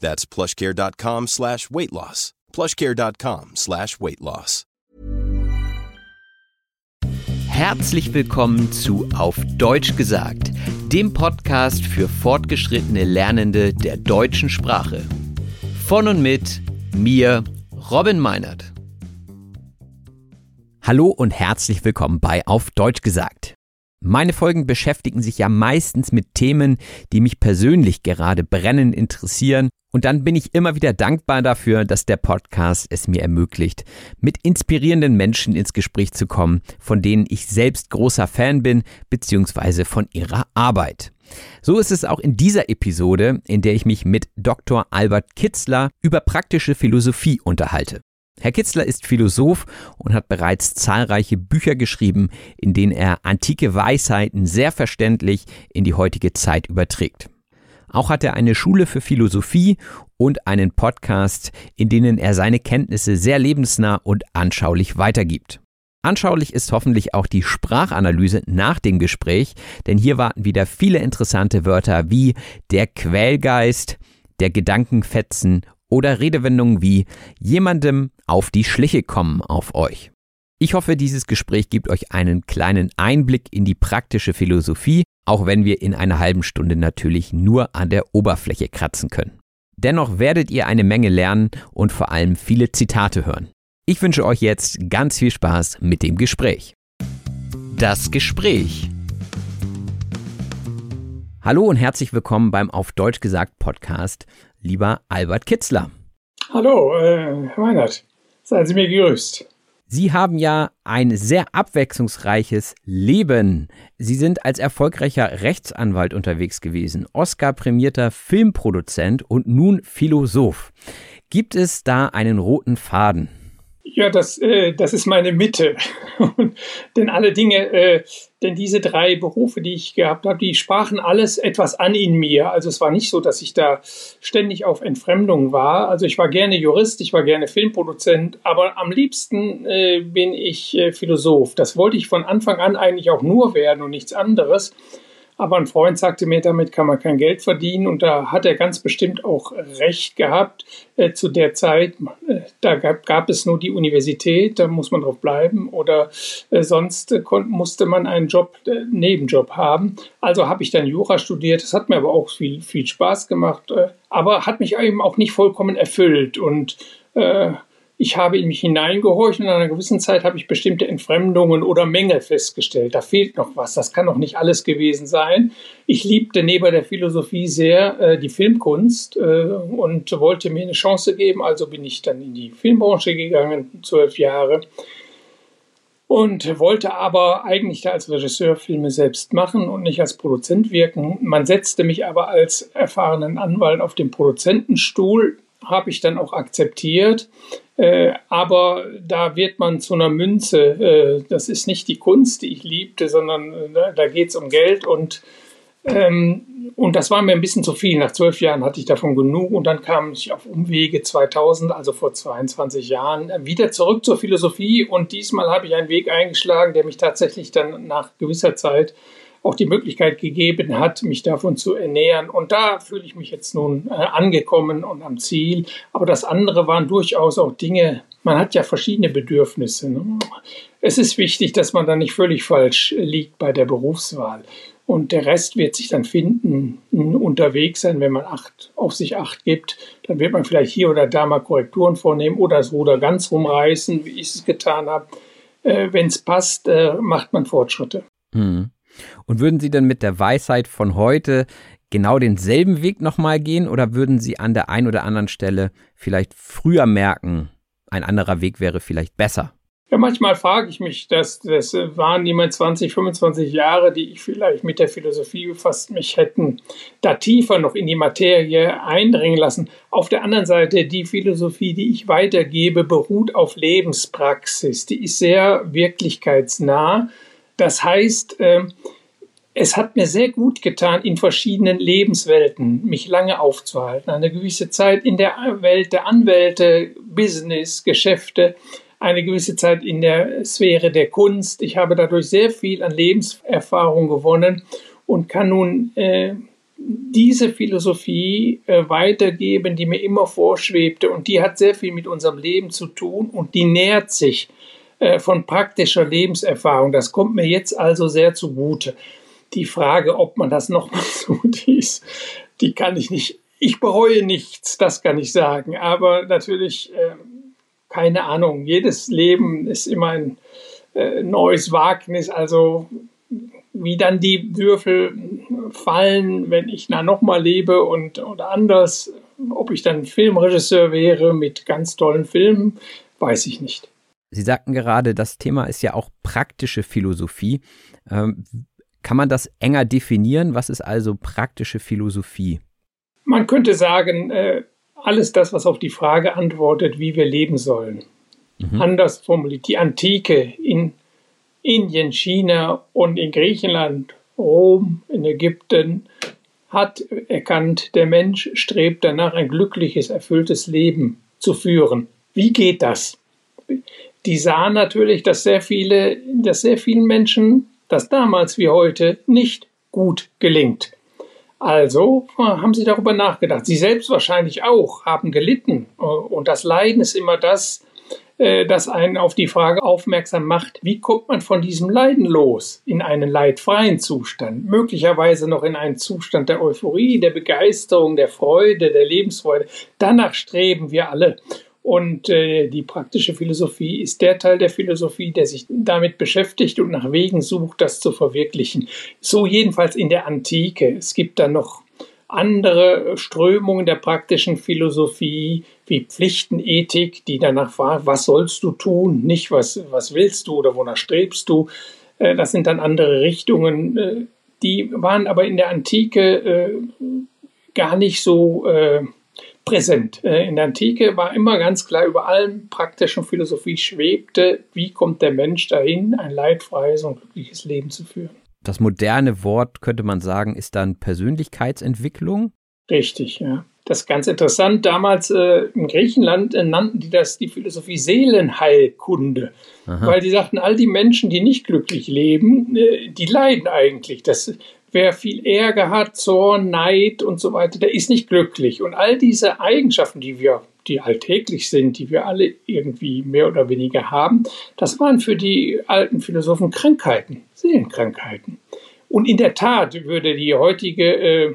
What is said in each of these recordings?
That's plushcare.com slash weight loss. plushcare.com slash weight loss. Herzlich willkommen zu Auf Deutsch gesagt, dem Podcast für fortgeschrittene Lernende der deutschen Sprache. Von und mit mir, Robin Meinert. Hallo und herzlich willkommen bei Auf Deutsch gesagt. Meine Folgen beschäftigen sich ja meistens mit Themen, die mich persönlich gerade brennend interessieren und dann bin ich immer wieder dankbar dafür, dass der Podcast es mir ermöglicht, mit inspirierenden Menschen ins Gespräch zu kommen, von denen ich selbst großer Fan bin, beziehungsweise von ihrer Arbeit. So ist es auch in dieser Episode, in der ich mich mit Dr. Albert Kitzler über praktische Philosophie unterhalte. Herr Kitzler ist Philosoph und hat bereits zahlreiche Bücher geschrieben, in denen er antike Weisheiten sehr verständlich in die heutige Zeit überträgt. Auch hat er eine Schule für Philosophie und einen Podcast, in denen er seine Kenntnisse sehr lebensnah und anschaulich weitergibt. Anschaulich ist hoffentlich auch die Sprachanalyse nach dem Gespräch, denn hier warten wieder viele interessante Wörter wie der Quälgeist, der Gedankenfetzen oder Redewendungen wie jemandem auf die Schliche kommen auf euch. Ich hoffe, dieses Gespräch gibt euch einen kleinen Einblick in die praktische Philosophie, auch wenn wir in einer halben Stunde natürlich nur an der Oberfläche kratzen können. Dennoch werdet ihr eine Menge lernen und vor allem viele Zitate hören. Ich wünsche euch jetzt ganz viel Spaß mit dem Gespräch. Das Gespräch. Hallo und herzlich willkommen beim Auf Deutsch gesagt Podcast, lieber Albert Kitzler. Hallo, äh, Herr Meinert. Seien Sie mir gegrüßt. Sie haben ja ein sehr abwechslungsreiches Leben. Sie sind als erfolgreicher Rechtsanwalt unterwegs gewesen, Oscar-prämierter Filmproduzent und nun Philosoph. Gibt es da einen roten Faden? Ja, das, äh, das ist meine Mitte. denn alle Dinge, äh, denn diese drei Berufe, die ich gehabt habe, die sprachen alles etwas an in mir. Also es war nicht so, dass ich da ständig auf Entfremdung war. Also ich war gerne Jurist, ich war gerne Filmproduzent, aber am liebsten äh, bin ich äh, Philosoph. Das wollte ich von Anfang an eigentlich auch nur werden und nichts anderes. Aber ein Freund sagte mir, damit kann man kein Geld verdienen. Und da hat er ganz bestimmt auch recht gehabt. Äh, zu der Zeit, äh, da gab, gab, es nur die Universität, da muss man drauf bleiben. Oder äh, sonst äh, musste man einen Job, äh, Nebenjob haben. Also habe ich dann Jura studiert. Das hat mir aber auch viel, viel Spaß gemacht. Aber hat mich eben auch nicht vollkommen erfüllt. Und ich habe in mich hineingehorcht und in einer gewissen Zeit habe ich bestimmte Entfremdungen oder Mängel festgestellt. Da fehlt noch was. Das kann noch nicht alles gewesen sein. Ich liebte neben der Philosophie sehr äh, die Filmkunst äh, und wollte mir eine Chance geben. Also bin ich dann in die Filmbranche gegangen, zwölf Jahre. Und wollte aber eigentlich da als Regisseur Filme selbst machen und nicht als Produzent wirken. Man setzte mich aber als erfahrenen Anwalt auf den Produzentenstuhl habe ich dann auch akzeptiert. Äh, aber da wird man zu einer Münze. Äh, das ist nicht die Kunst, die ich liebte, sondern äh, da geht es um Geld. Und ähm, und das war mir ein bisschen zu viel. Nach zwölf Jahren hatte ich davon genug und dann kam ich auf Umwege 2000, also vor 22 Jahren, wieder zurück zur Philosophie und diesmal habe ich einen Weg eingeschlagen, der mich tatsächlich dann nach gewisser Zeit auch die Möglichkeit gegeben hat, mich davon zu ernähren. Und da fühle ich mich jetzt nun äh, angekommen und am Ziel. Aber das andere waren durchaus auch Dinge, man hat ja verschiedene Bedürfnisse. Ne? Es ist wichtig, dass man da nicht völlig falsch liegt bei der Berufswahl. Und der Rest wird sich dann finden, unterwegs sein, wenn man acht, auf sich acht gibt. Dann wird man vielleicht hier oder da mal Korrekturen vornehmen oder das Ruder ganz rumreißen, wie ich es getan habe. Äh, wenn es passt, äh, macht man Fortschritte. Hm. Und würden Sie denn mit der Weisheit von heute genau denselben Weg nochmal gehen oder würden Sie an der einen oder anderen Stelle vielleicht früher merken, ein anderer Weg wäre vielleicht besser? Ja, manchmal frage ich mich, dass das waren niemand 20, 25 Jahre, die ich vielleicht mit der Philosophie befasst mich hätten, da tiefer noch in die Materie eindringen lassen. Auf der anderen Seite, die Philosophie, die ich weitergebe, beruht auf Lebenspraxis. Die ist sehr wirklichkeitsnah. Das heißt, ähm, es hat mir sehr gut getan, in verschiedenen Lebenswelten mich lange aufzuhalten. Eine gewisse Zeit in der Welt der Anwälte, Business, Geschäfte, eine gewisse Zeit in der Sphäre der Kunst. Ich habe dadurch sehr viel an Lebenserfahrung gewonnen und kann nun äh, diese Philosophie äh, weitergeben, die mir immer vorschwebte und die hat sehr viel mit unserem Leben zu tun und die nährt sich von praktischer Lebenserfahrung. Das kommt mir jetzt also sehr zugute. Die Frage, ob man das nochmal tut, die, ist, die kann ich nicht. Ich bereue nichts, das kann ich sagen. Aber natürlich äh, keine Ahnung, jedes Leben ist immer ein äh, neues Wagnis. Also wie dann die Würfel fallen, wenn ich na nochmal lebe und oder anders, ob ich dann Filmregisseur wäre mit ganz tollen Filmen, weiß ich nicht. Sie sagten gerade, das Thema ist ja auch praktische Philosophie. Ähm, kann man das enger definieren? Was ist also praktische Philosophie? Man könnte sagen, äh, alles das, was auf die Frage antwortet, wie wir leben sollen. Mhm. Anders formuliert, die Antike in Indien, China und in Griechenland, Rom, in Ägypten, hat erkannt, der Mensch strebt danach, ein glückliches, erfülltes Leben zu führen. Wie geht das? Die sahen natürlich, dass sehr viele, dass sehr vielen Menschen das damals wie heute nicht gut gelingt. Also haben sie darüber nachgedacht. Sie selbst wahrscheinlich auch haben gelitten. Und das Leiden ist immer das, äh, das einen auf die Frage aufmerksam macht, wie kommt man von diesem Leiden los in einen leidfreien Zustand, möglicherweise noch in einen Zustand der Euphorie, der Begeisterung, der Freude, der Lebensfreude. Danach streben wir alle. Und äh, die praktische Philosophie ist der Teil der Philosophie, der sich damit beschäftigt und nach Wegen sucht, das zu verwirklichen. So jedenfalls in der Antike. Es gibt dann noch andere Strömungen der praktischen Philosophie, wie Pflichtenethik, die danach fragt, was sollst du tun, nicht was, was willst du oder wonach strebst du. Äh, das sind dann andere Richtungen. Äh, die waren aber in der Antike äh, gar nicht so äh, präsent. Äh, in der Antike war immer ganz klar, über allem praktischen Philosophie schwebte, wie kommt der Mensch dahin, ein leidfreies und glückliches Leben zu führen. Das moderne Wort, könnte man sagen, ist dann Persönlichkeitsentwicklung? Richtig, ja. Das ist ganz interessant. Damals äh, in Griechenland äh, nannten die das die Philosophie Seelenheilkunde, Aha. weil die sagten, all die Menschen, die nicht glücklich leben, äh, die leiden eigentlich. Das wer viel Ärger hat, Zorn, Neid und so weiter, der ist nicht glücklich. Und all diese Eigenschaften, die wir, die alltäglich sind, die wir alle irgendwie mehr oder weniger haben, das waren für die alten Philosophen Krankheiten, Seelenkrankheiten. Und in der Tat würde die heutige äh,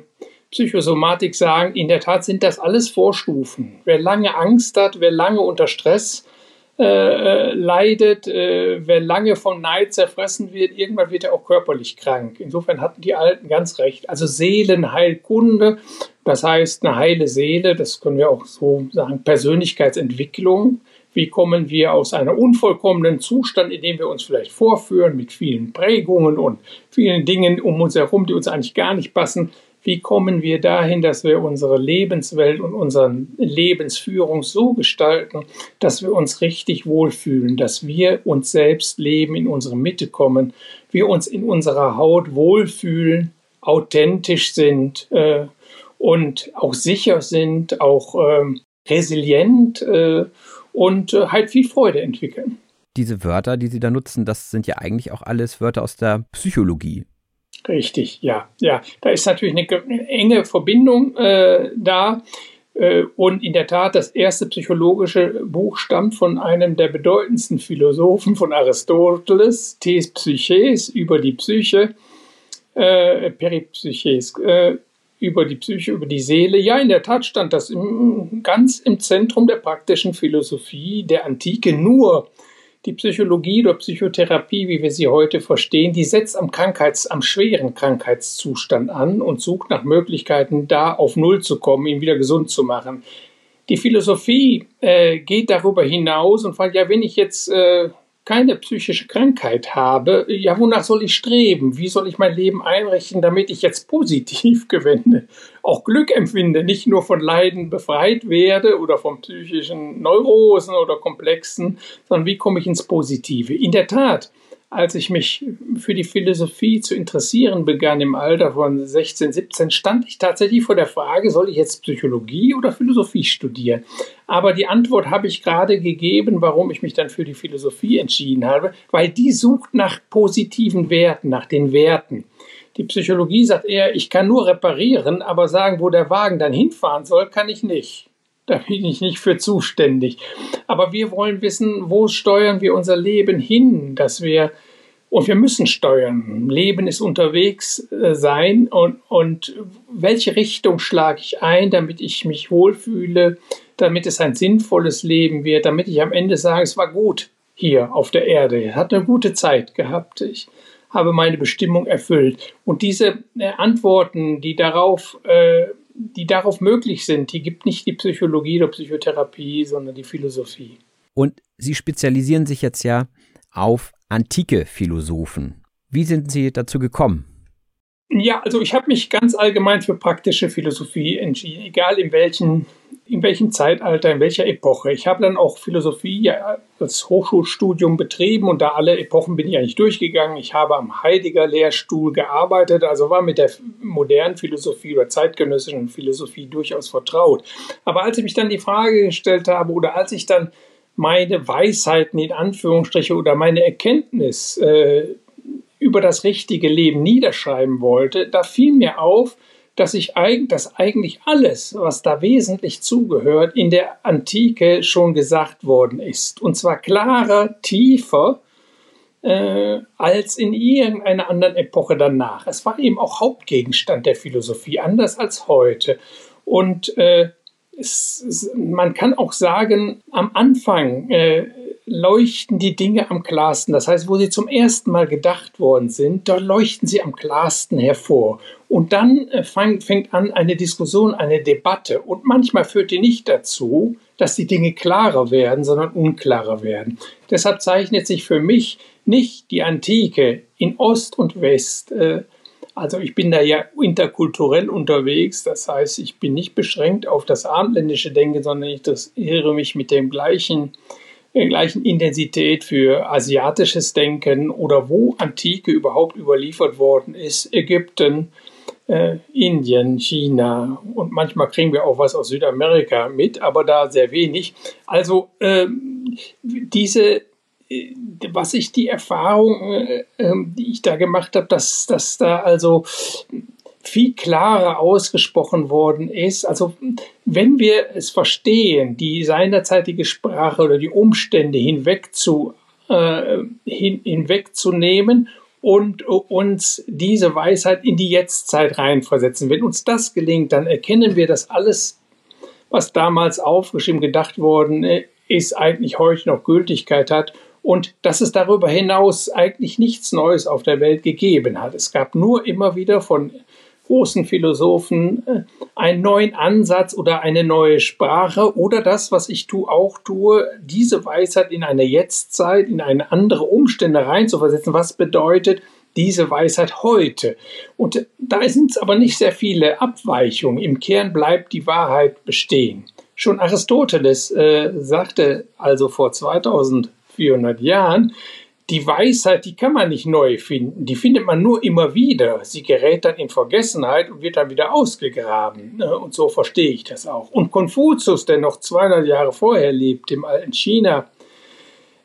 Psychosomatik sagen, in der Tat sind das alles Vorstufen. Wer lange Angst hat, wer lange unter Stress äh, äh, leidet, äh, wer lange vom Neid zerfressen wird, irgendwann wird er auch körperlich krank. Insofern hatten die Alten ganz recht. Also Seelenheilkunde, das heißt eine heile Seele, das können wir auch so sagen, Persönlichkeitsentwicklung. Wie kommen wir aus einem unvollkommenen Zustand, in dem wir uns vielleicht vorführen, mit vielen Prägungen und vielen Dingen um uns herum, die uns eigentlich gar nicht passen, wie kommen wir dahin, dass wir unsere Lebenswelt und unsere Lebensführung so gestalten, dass wir uns richtig wohlfühlen, dass wir uns selbst leben, in unsere Mitte kommen, wir uns in unserer Haut wohlfühlen, authentisch sind äh, und auch sicher sind, auch ähm, resilient äh, und äh, halt viel Freude entwickeln. Diese Wörter, die Sie da nutzen, das sind ja eigentlich auch alles Wörter aus der Psychologie. Richtig, ja, ja. Da ist natürlich eine, enge Verbindung äh, da. Äh, und in der Tat, das erste psychologische Buch stammt von einem der bedeutendsten Philosophen von Aristoteles, Tes Psyches, über die Psyche, äh, Peripsyches, äh, über die Psyche, über die Seele. Ja, in der Tat stand das im, ganz im Zentrum der praktischen Philosophie der Antike. Nur die Psychologie oder Psychotherapie, wie wir sie heute verstehen, die setzt am Krankheits-, am schweren Krankheitszustand an und sucht nach Möglichkeiten, da auf Null zu kommen, ihn wieder gesund zu machen. Die Philosophie äh, geht darüber hinaus und fragt, ja, wenn ich jetzt äh, keine psychische Krankheit habe, ja, wonach soll ich streben? Wie soll ich mein Leben einrichten, damit ich jetzt positiv gewende, auch Glück empfinde, nicht nur von Leiden befreit werde oder von psychischen Neurosen oder Komplexen, sondern wie komme ich ins Positive? In der Tat, als ich mich für die Philosophie zu interessieren begann im Alter von 16, 17, stand ich tatsächlich vor der Frage, soll ich jetzt Psychologie oder Philosophie studieren? Aber die Antwort habe ich gerade gegeben, warum ich mich dann für die Philosophie entschieden habe, weil die sucht nach positiven Werten, nach den Werten. Die Psychologie sagt eher, ich kann nur reparieren, aber sagen, wo der Wagen dann hinfahren soll, kann ich nicht. Da bin ich nicht für zuständig. Aber wir wollen wissen, wo steuern wir unser Leben hin, dass wir und wir müssen steuern. Leben ist unterwegs äh, sein und, und welche Richtung schlage ich ein, damit ich mich wohlfühle, damit es ein sinnvolles Leben wird, damit ich am Ende sage, es war gut hier auf der Erde, ich hatte eine gute Zeit gehabt, ich habe meine Bestimmung erfüllt. Und diese äh, Antworten, die darauf äh, die darauf möglich sind, die gibt nicht die Psychologie oder Psychotherapie, sondern die Philosophie. Und Sie spezialisieren sich jetzt ja auf antike Philosophen. Wie sind Sie dazu gekommen? Ja, also ich habe mich ganz allgemein für praktische Philosophie entschieden, egal in welchen in welchem Zeitalter, in welcher Epoche. Ich habe dann auch Philosophie ja, als Hochschulstudium betrieben und da alle Epochen bin ich eigentlich durchgegangen. Ich habe am Heidegger Lehrstuhl gearbeitet, also war mit der modernen Philosophie oder zeitgenössischen Philosophie durchaus vertraut. Aber als ich mich dann die Frage gestellt habe oder als ich dann meine Weisheiten in Anführungsstriche oder meine Erkenntnis äh, über das richtige Leben niederschreiben wollte, da fiel mir auf, dass ich eigentlich, dass eigentlich alles, was da wesentlich zugehört, in der Antike schon gesagt worden ist. Und zwar klarer, tiefer äh, als in irgendeiner anderen Epoche danach. Es war eben auch Hauptgegenstand der Philosophie, anders als heute. Und äh, es, es, man kann auch sagen, am Anfang äh, leuchten die Dinge am klarsten. Das heißt, wo sie zum ersten Mal gedacht worden sind, da leuchten sie am klarsten hervor. Und dann äh, fang, fängt an eine Diskussion, eine Debatte. Und manchmal führt die nicht dazu, dass die Dinge klarer werden, sondern unklarer werden. Deshalb zeichnet sich für mich nicht die Antike in Ost und West. Äh, also ich bin da ja interkulturell unterwegs. Das heißt, ich bin nicht beschränkt auf das abendländische Denken, sondern ich interessiere mich mit dem gleichen der gleichen Intensität für asiatisches Denken oder wo Antike überhaupt überliefert worden ist. Ägypten, äh, Indien, China und manchmal kriegen wir auch was aus Südamerika mit, aber da sehr wenig. Also äh, diese was ich die Erfahrung, äh, ähm, die ich da gemacht habe, dass, dass da also viel klarer ausgesprochen worden ist. Also wenn wir es verstehen, die seinerzeitige Sprache oder die Umstände hinweg zu, äh, hin, hinwegzunehmen und uns diese Weisheit in die Jetztzeit reinversetzen. Wenn uns das gelingt, dann erkennen wir, dass alles, was damals aufgeschrieben, gedacht worden ist, eigentlich heute noch Gültigkeit hat und dass es darüber hinaus eigentlich nichts Neues auf der Welt gegeben hat. Es gab nur immer wieder von großen Philosophen äh, einen neuen Ansatz oder eine neue Sprache oder das, was ich tu, auch tue, diese Weisheit in eine Jetztzeit, in eine andere Umstände reinzuversetzen. Was bedeutet diese Weisheit heute? Und da sind es aber nicht sehr viele Abweichungen. Im Kern bleibt die Wahrheit bestehen. Schon Aristoteles äh, sagte also vor 2400 Jahren, die Weisheit, die kann man nicht neu finden, die findet man nur immer wieder. Sie gerät dann in Vergessenheit und wird dann wieder ausgegraben. Ne? Und so verstehe ich das auch. Und Konfuzius, der noch 200 Jahre vorher lebt, im alten China,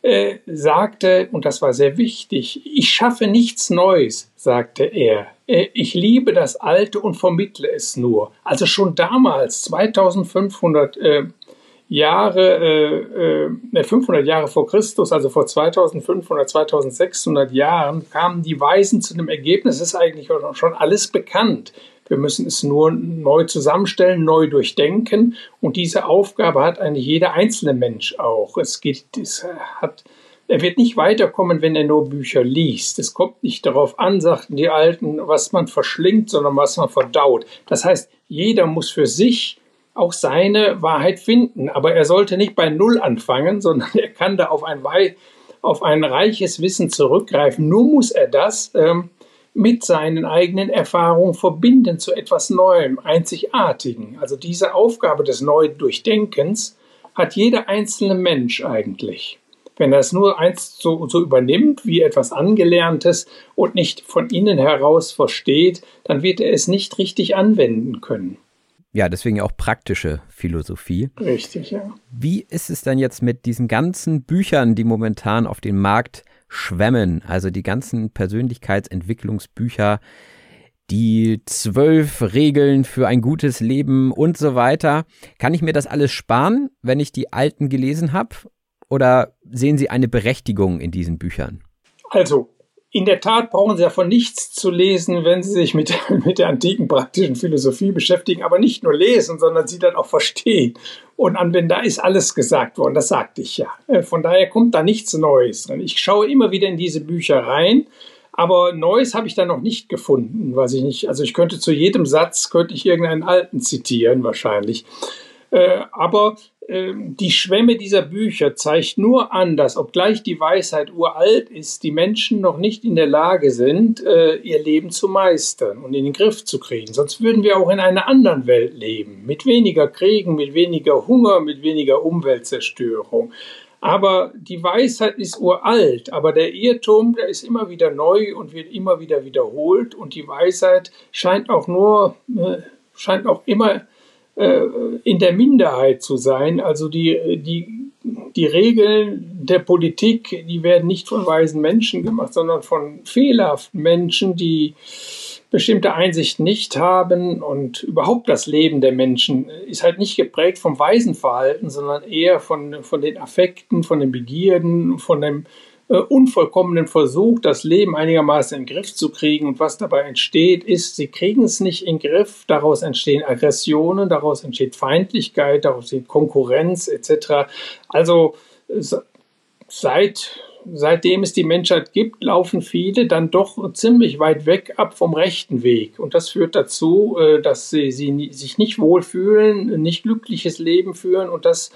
äh, sagte, und das war sehr wichtig, ich schaffe nichts Neues, sagte er. Äh, ich liebe das Alte und vermittle es nur. Also schon damals, 2500 äh, Jahre, äh, 500 äh, Jahre vor Christus, also vor 2500, 2600 Jahren, kamen die Weisen zu dem Ergebnis, ist eigentlich schon alles bekannt. Wir müssen es nur neu zusammenstellen, neu durchdenken. Und diese Aufgabe hat eigentlich jeder einzelne Mensch auch. Es geht, es hat, er wird nicht weiterkommen, wenn er nur Bücher liest. Es kommt nicht darauf an, sagten die Alten, was man verschlingt, sondern was man verdaut. Das heißt, jeder muss für sich auch seine Wahrheit finden. Aber er sollte nicht bei Null anfangen, sondern er kann da auf ein, auf ein reiches Wissen zurückgreifen. Nur muss er das ähm, mit seinen eigenen Erfahrungen verbinden zu etwas Neuem, Einzigartigen. Also diese Aufgabe des Neudurchdenkens hat jeder einzelne Mensch eigentlich. Wenn er es nur eins so, so übernimmt wie etwas Angelerntes und nicht von innen heraus versteht, dann wird er es nicht richtig anwenden können. Ja, deswegen auch praktische Philosophie. Richtig, ja. Wie ist es denn jetzt mit diesen ganzen Büchern, die momentan auf den Markt schwemmen? Also die ganzen Persönlichkeitsentwicklungsbücher, die zwölf Regeln für ein gutes Leben und so weiter. Kann ich mir das alles sparen, wenn ich die alten gelesen habe? Oder sehen Sie eine Berechtigung in diesen Büchern? Also, in der Tat brauchen Sie davon nichts zu lesen, wenn Sie sich mit, mit der antiken praktischen Philosophie beschäftigen, aber nicht nur lesen, sondern sie dann auch verstehen und anwenden. Da ist alles gesagt worden, das sagte ich ja. Äh, von daher kommt da nichts Neues drin. Ich schaue immer wieder in diese Bücher rein, aber Neues habe ich da noch nicht gefunden, weiß ich nicht. Also ich könnte zu jedem Satz, könnte ich irgendeinen alten zitieren wahrscheinlich. Äh, aber ähm, die Schwemme dieser Bücher zeigt nur an, dass obgleich die Weisheit uralt ist, die Menschen noch nicht in der Lage sind, äh, ihr Leben zu meistern und in den Griff zu kriegen. Sonst würden wir auch in einer anderen Welt leben, mit weniger Kriegen, mit weniger Hunger, mit weniger Umweltzerstörung. Aber die Weisheit ist uralt, aber der Irrtum, der ist immer wieder neu und wird immer wieder wiederholt und die Weisheit scheint auch nur, äh, scheint auch immer äh, in der Minderheit zu sein. Also die, die, die Regeln der Politik, die werden nicht von weisen Menschen gemacht, sondern von fehlerhaften Menschen, die bestimmte Einsicht nicht haben und überhaupt das Leben der Menschen ist halt nicht geprägt vom weisen Verhalten, sondern eher von, von den Affekten, von den Begierden, von dem äh, unvollkommenen Versuch, das Leben einigermaßen in den Griff zu kriegen. Und was dabei entsteht, ist, sie kriegen es nicht in den Griff. Daraus entstehen Aggressionen, daraus entsteht Feindlichkeit, daraus entsteht Konkurrenz etc. Also seit seitdem es die Menschheit gibt, laufen viele dann doch ziemlich weit weg ab vom rechten Weg. Und das führt dazu, äh, dass sie, sie sich nicht wohlfühlen, nicht glückliches Leben führen und das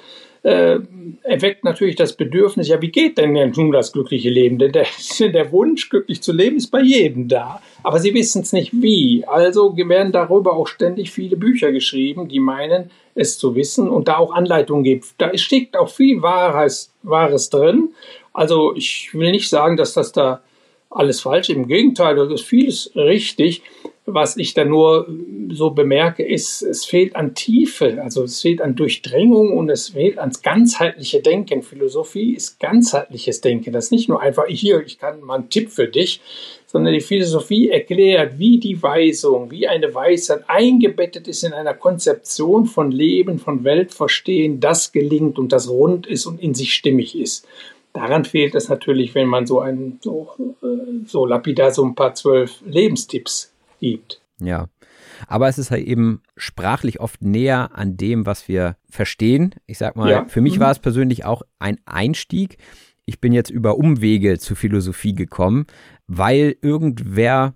äh, erweckt natürlich das Bedürfnis, ja, wie geht denn nun das glückliche Leben? Denn der, der Wunsch, glücklich zu leben, ist bei jedem da. Aber sie wissen es nicht wie. Also werden darüber auch ständig viele Bücher geschrieben, die meinen, es zu wissen und da auch Anleitungen gibt. Da steckt auch viel Wahres, Wahres drin. Also ich will nicht sagen, dass das da alles falsch ist. Im Gegenteil, da ist vieles richtig. Was ich da nur so bemerke, ist, es fehlt an Tiefe, also es fehlt an Durchdringung und es fehlt ans ganzheitliche Denken. Philosophie ist ganzheitliches Denken. Das ist nicht nur einfach, hier, ich kann mal einen Tipp für dich, sondern die Philosophie erklärt, wie die Weisung, wie eine Weisheit eingebettet ist in einer Konzeption von Leben, von Weltverstehen, das gelingt und das rund ist und in sich stimmig ist. Daran fehlt es natürlich, wenn man so ein so, äh, so lapidar so ein paar zwölf Lebenstipps gibt. Ja. Aber es ist halt eben sprachlich oft näher an dem, was wir verstehen. Ich sag mal, ja. für mich mhm. war es persönlich auch ein Einstieg. Ich bin jetzt über Umwege zur Philosophie gekommen, weil irgendwer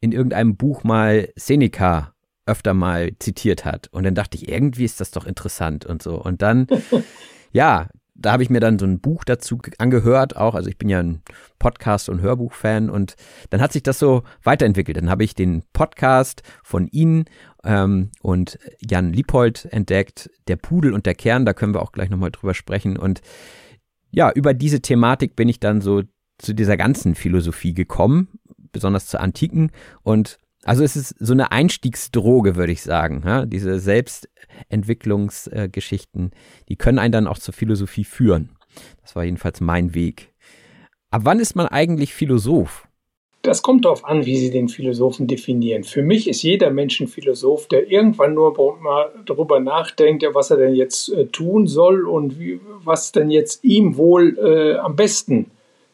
in irgendeinem Buch mal Seneca öfter mal zitiert hat. Und dann dachte ich, irgendwie ist das doch interessant und so. Und dann, ja, da habe ich mir dann so ein Buch dazu angehört, auch. Also ich bin ja ein Podcast- und Hörbuch-Fan und dann hat sich das so weiterentwickelt. Dann habe ich den Podcast von Ihnen ähm, und Jan Liebold entdeckt, Der Pudel und der Kern, da können wir auch gleich nochmal drüber sprechen. Und ja, über diese Thematik bin ich dann so zu dieser ganzen Philosophie gekommen, besonders zur Antiken. Und also es ist so eine Einstiegsdroge, würde ich sagen. Ja? Diese Selbstentwicklungsgeschichten, die können einen dann auch zur Philosophie führen. Das war jedenfalls mein Weg. Ab wann ist man eigentlich Philosoph? Das kommt darauf an, wie Sie den Philosophen definieren. Für mich ist jeder Mensch ein Philosoph, der irgendwann nur mal darüber nachdenkt, was er denn jetzt äh, tun soll und wie, was denn jetzt ihm wohl äh, am besten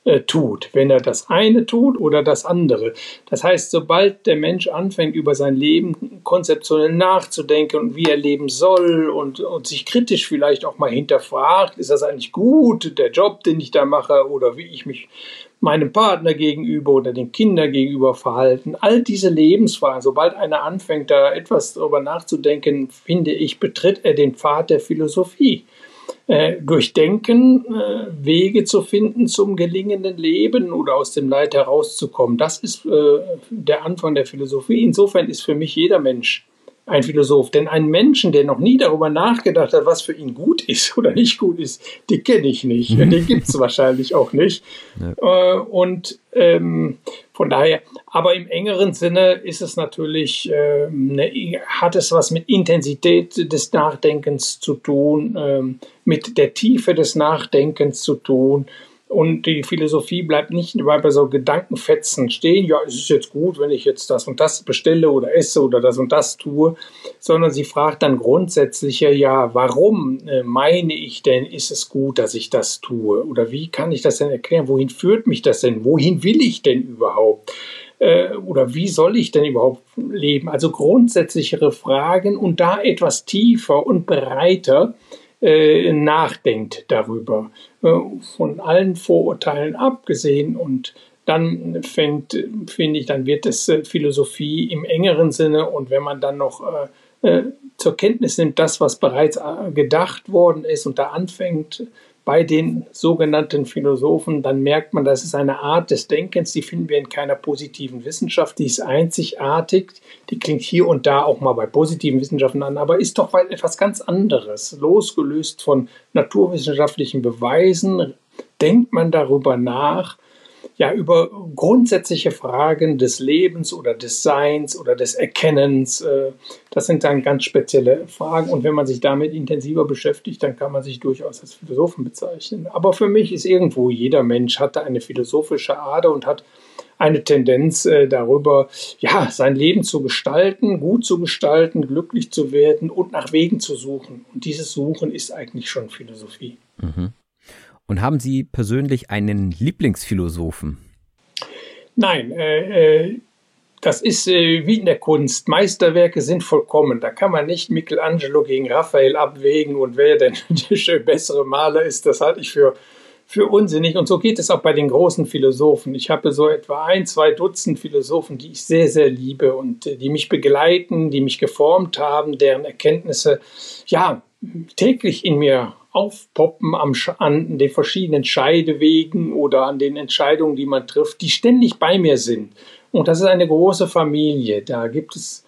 äh, tut, wenn er das eine tut oder das andere. Das heißt, sobald der Mensch anfängt, über sein Leben konzeptionell nachzudenken und wie er leben soll und, und sich kritisch vielleicht auch mal hinterfragt, ist das eigentlich gut, der Job, den ich da mache oder wie ich mich meinem Partner gegenüber oder den Kindern gegenüber verhalten. All diese Lebensfragen, sobald einer anfängt, da etwas darüber nachzudenken, finde ich, betritt er den Pfad der Philosophie. Äh, durch Denken äh, Wege zu finden zum gelingenden Leben oder aus dem Leid herauszukommen. Das ist äh, der Anfang der Philosophie. Insofern ist für mich jeder Mensch ein Philosoph. Denn einen Menschen, der noch nie darüber nachgedacht hat, was für ihn gut ist oder nicht gut ist, den kenne ich nicht. Mhm. Den gibt es wahrscheinlich auch nicht. Ja. Äh, und ähm, von daher, aber im engeren Sinne ist es natürlich, äh, ne, hat es was mit Intensität des Nachdenkens zu tun, äh, mit der Tiefe des Nachdenkens zu tun und die Philosophie bleibt nicht bei so Gedankenfetzen stehen, ja, es ist jetzt gut, wenn ich jetzt das und das bestelle oder esse oder das und das tue, sondern sie fragt dann grundsätzlicher, ja, warum äh, meine ich denn, ist es gut, dass ich das tue? Oder wie kann ich das denn erklären? Wohin führt mich das denn? Wohin will ich denn überhaupt? Äh, oder wie soll ich denn überhaupt leben? Also grundsätzlichere Fragen und da etwas tiefer und breiter äh, nachdenkt darüber, äh, von allen Vorurteilen abgesehen und dann fängt, finde ich, dann wird es äh, Philosophie im engeren Sinne und wenn man dann noch zur Kenntnis nimmt, das, was bereits gedacht worden ist und da anfängt, bei den sogenannten Philosophen, dann merkt man, das ist eine Art des Denkens, die finden wir in keiner positiven Wissenschaft, die ist einzigartig, die klingt hier und da auch mal bei positiven Wissenschaften an, aber ist doch etwas ganz anderes, losgelöst von naturwissenschaftlichen Beweisen, denkt man darüber nach, ja über grundsätzliche Fragen des Lebens oder des Seins oder des Erkennens. Äh, das sind dann ganz spezielle Fragen. Und wenn man sich damit intensiver beschäftigt, dann kann man sich durchaus als Philosophen bezeichnen. Aber für mich ist irgendwo jeder Mensch hatte eine philosophische Ader und hat eine Tendenz äh, darüber, ja, sein Leben zu gestalten, gut zu gestalten, glücklich zu werden und nach Wegen zu suchen. Und dieses Suchen ist eigentlich schon Philosophie. Mhm. Und haben Sie persönlich einen Lieblingsphilosophen? Nein, äh, äh, das ist äh, wie in der Kunst. Meisterwerke sind vollkommen. Da kann man nicht Michelangelo gegen Raphael abwägen und wer denn der bessere Maler ist, das halte ich für, für unsinnig. Und so geht es auch bei den großen Philosophen. Ich habe so etwa ein, zwei Dutzend Philosophen, die ich sehr, sehr liebe und äh, die mich begleiten, die mich geformt haben, deren Erkenntnisse ja täglich in mir aufpoppen am, an den verschiedenen Scheidewegen oder an den Entscheidungen, die man trifft, die ständig bei mir sind. Und das ist eine große Familie. Da gibt es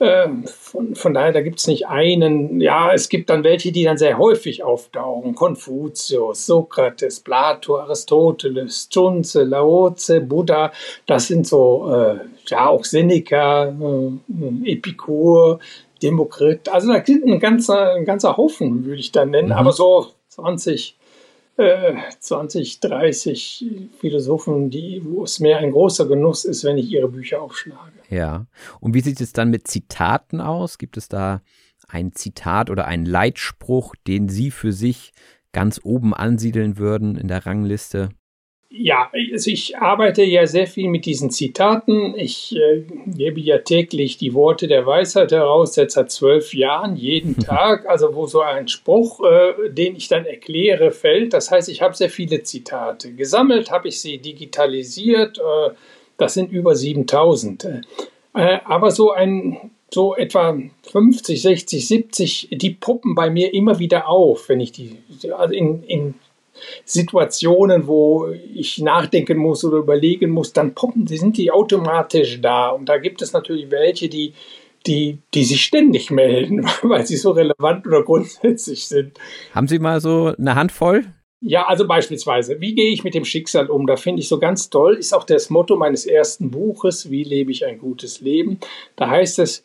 äh, von, von, daher, da gibt es nicht einen, ja, es gibt dann welche, die dann sehr häufig auftauchen. Konfuzius, Sokrates, Plato, Aristoteles, Zunze, Laoze, Buddha, das sind so, äh, ja, auch Seneca, äh, Epikur, Demokrit. Also da sind ein ganzer, ein ganzer Haufen, würde ich da nennen, mhm. aber so 20, äh, 20, 30 Philosophen, die, wo es mir ein großer Genuss ist, wenn ich ihre Bücher aufschlage. Ja. Und wie sieht es dann mit Zitaten aus? Gibt es da ein Zitat oder einen Leitspruch, den Sie für sich ganz oben ansiedeln würden in der Rangliste? Ja, also ich arbeite ja sehr viel mit diesen Zitaten. Ich äh, gebe ja täglich die Worte der Weisheit heraus, seit seit zwölf Jahren, jeden Tag, also wo so ein Spruch, äh, den ich dann erkläre, fällt. Das heißt, ich habe sehr viele Zitate. Gesammelt habe ich sie digitalisiert, äh, das sind über 7000. Äh, aber so ein so etwa 50, 60, 70, die poppen bei mir immer wieder auf, wenn ich die also in, in Situationen, wo ich nachdenken muss oder überlegen muss, dann poppen, die sind die automatisch da. Und da gibt es natürlich welche, die, die, die sich ständig melden, weil sie so relevant oder grundsätzlich sind. Haben Sie mal so eine Handvoll? Ja, also beispielsweise, wie gehe ich mit dem Schicksal um? Da finde ich so ganz toll, ist auch das Motto meines ersten Buches, Wie lebe ich ein gutes Leben? Da heißt es,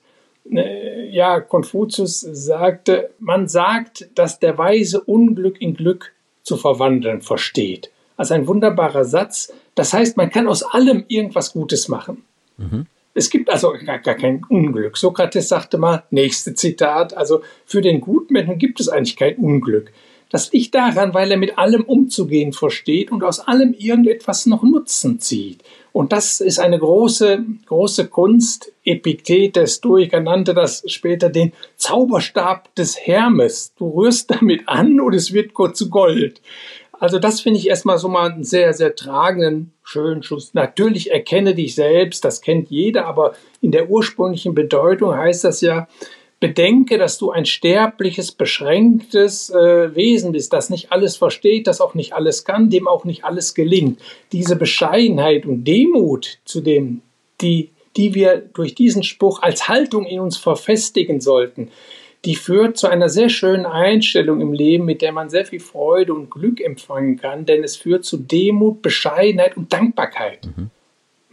äh, ja, Konfuzius sagte, man sagt, dass der Weise Unglück in Glück zu verwandeln versteht. Also ein wunderbarer Satz. Das heißt, man kann aus allem irgendwas Gutes machen. Mhm. Es gibt also gar, gar, kein Unglück. Sokrates sagte mal, nächste Zitat, also für den Gutmenschen gibt es eigentlich kein Unglück. Das liegt daran, weil er mit allem umzugehen versteht und aus allem irgendetwas noch Nutzen zieht. Und das ist eine große, große Kunst. Epiktetes, Stoiker, nannte das später den Zauberstab des Hermes. Du rührst damit an und es wird kurz zu Gold. Also das finde ich erstmal so mal einen sehr, sehr tragenden, schönen Schuss. Natürlich erkenne dich selbst, das kennt jeder, aber in der ursprünglichen Bedeutung heißt das ja, bedenke, dass du ein sterbliches, beschränktes äh, Wesen bist, das nicht alles versteht, das auch nicht alles kann, dem auch nicht alles gelingt. Diese Bescheidenheit und Demut, zu dem, die, die wir durch diesen Spruch als Haltung in uns verfestigen sollten, die führt zu einer sehr schönen Einstellung im Leben, mit der man sehr viel Freude und Glück empfangen kann, denn es führt zu Demut, Bescheidenheit und Dankbarkeit. Mhm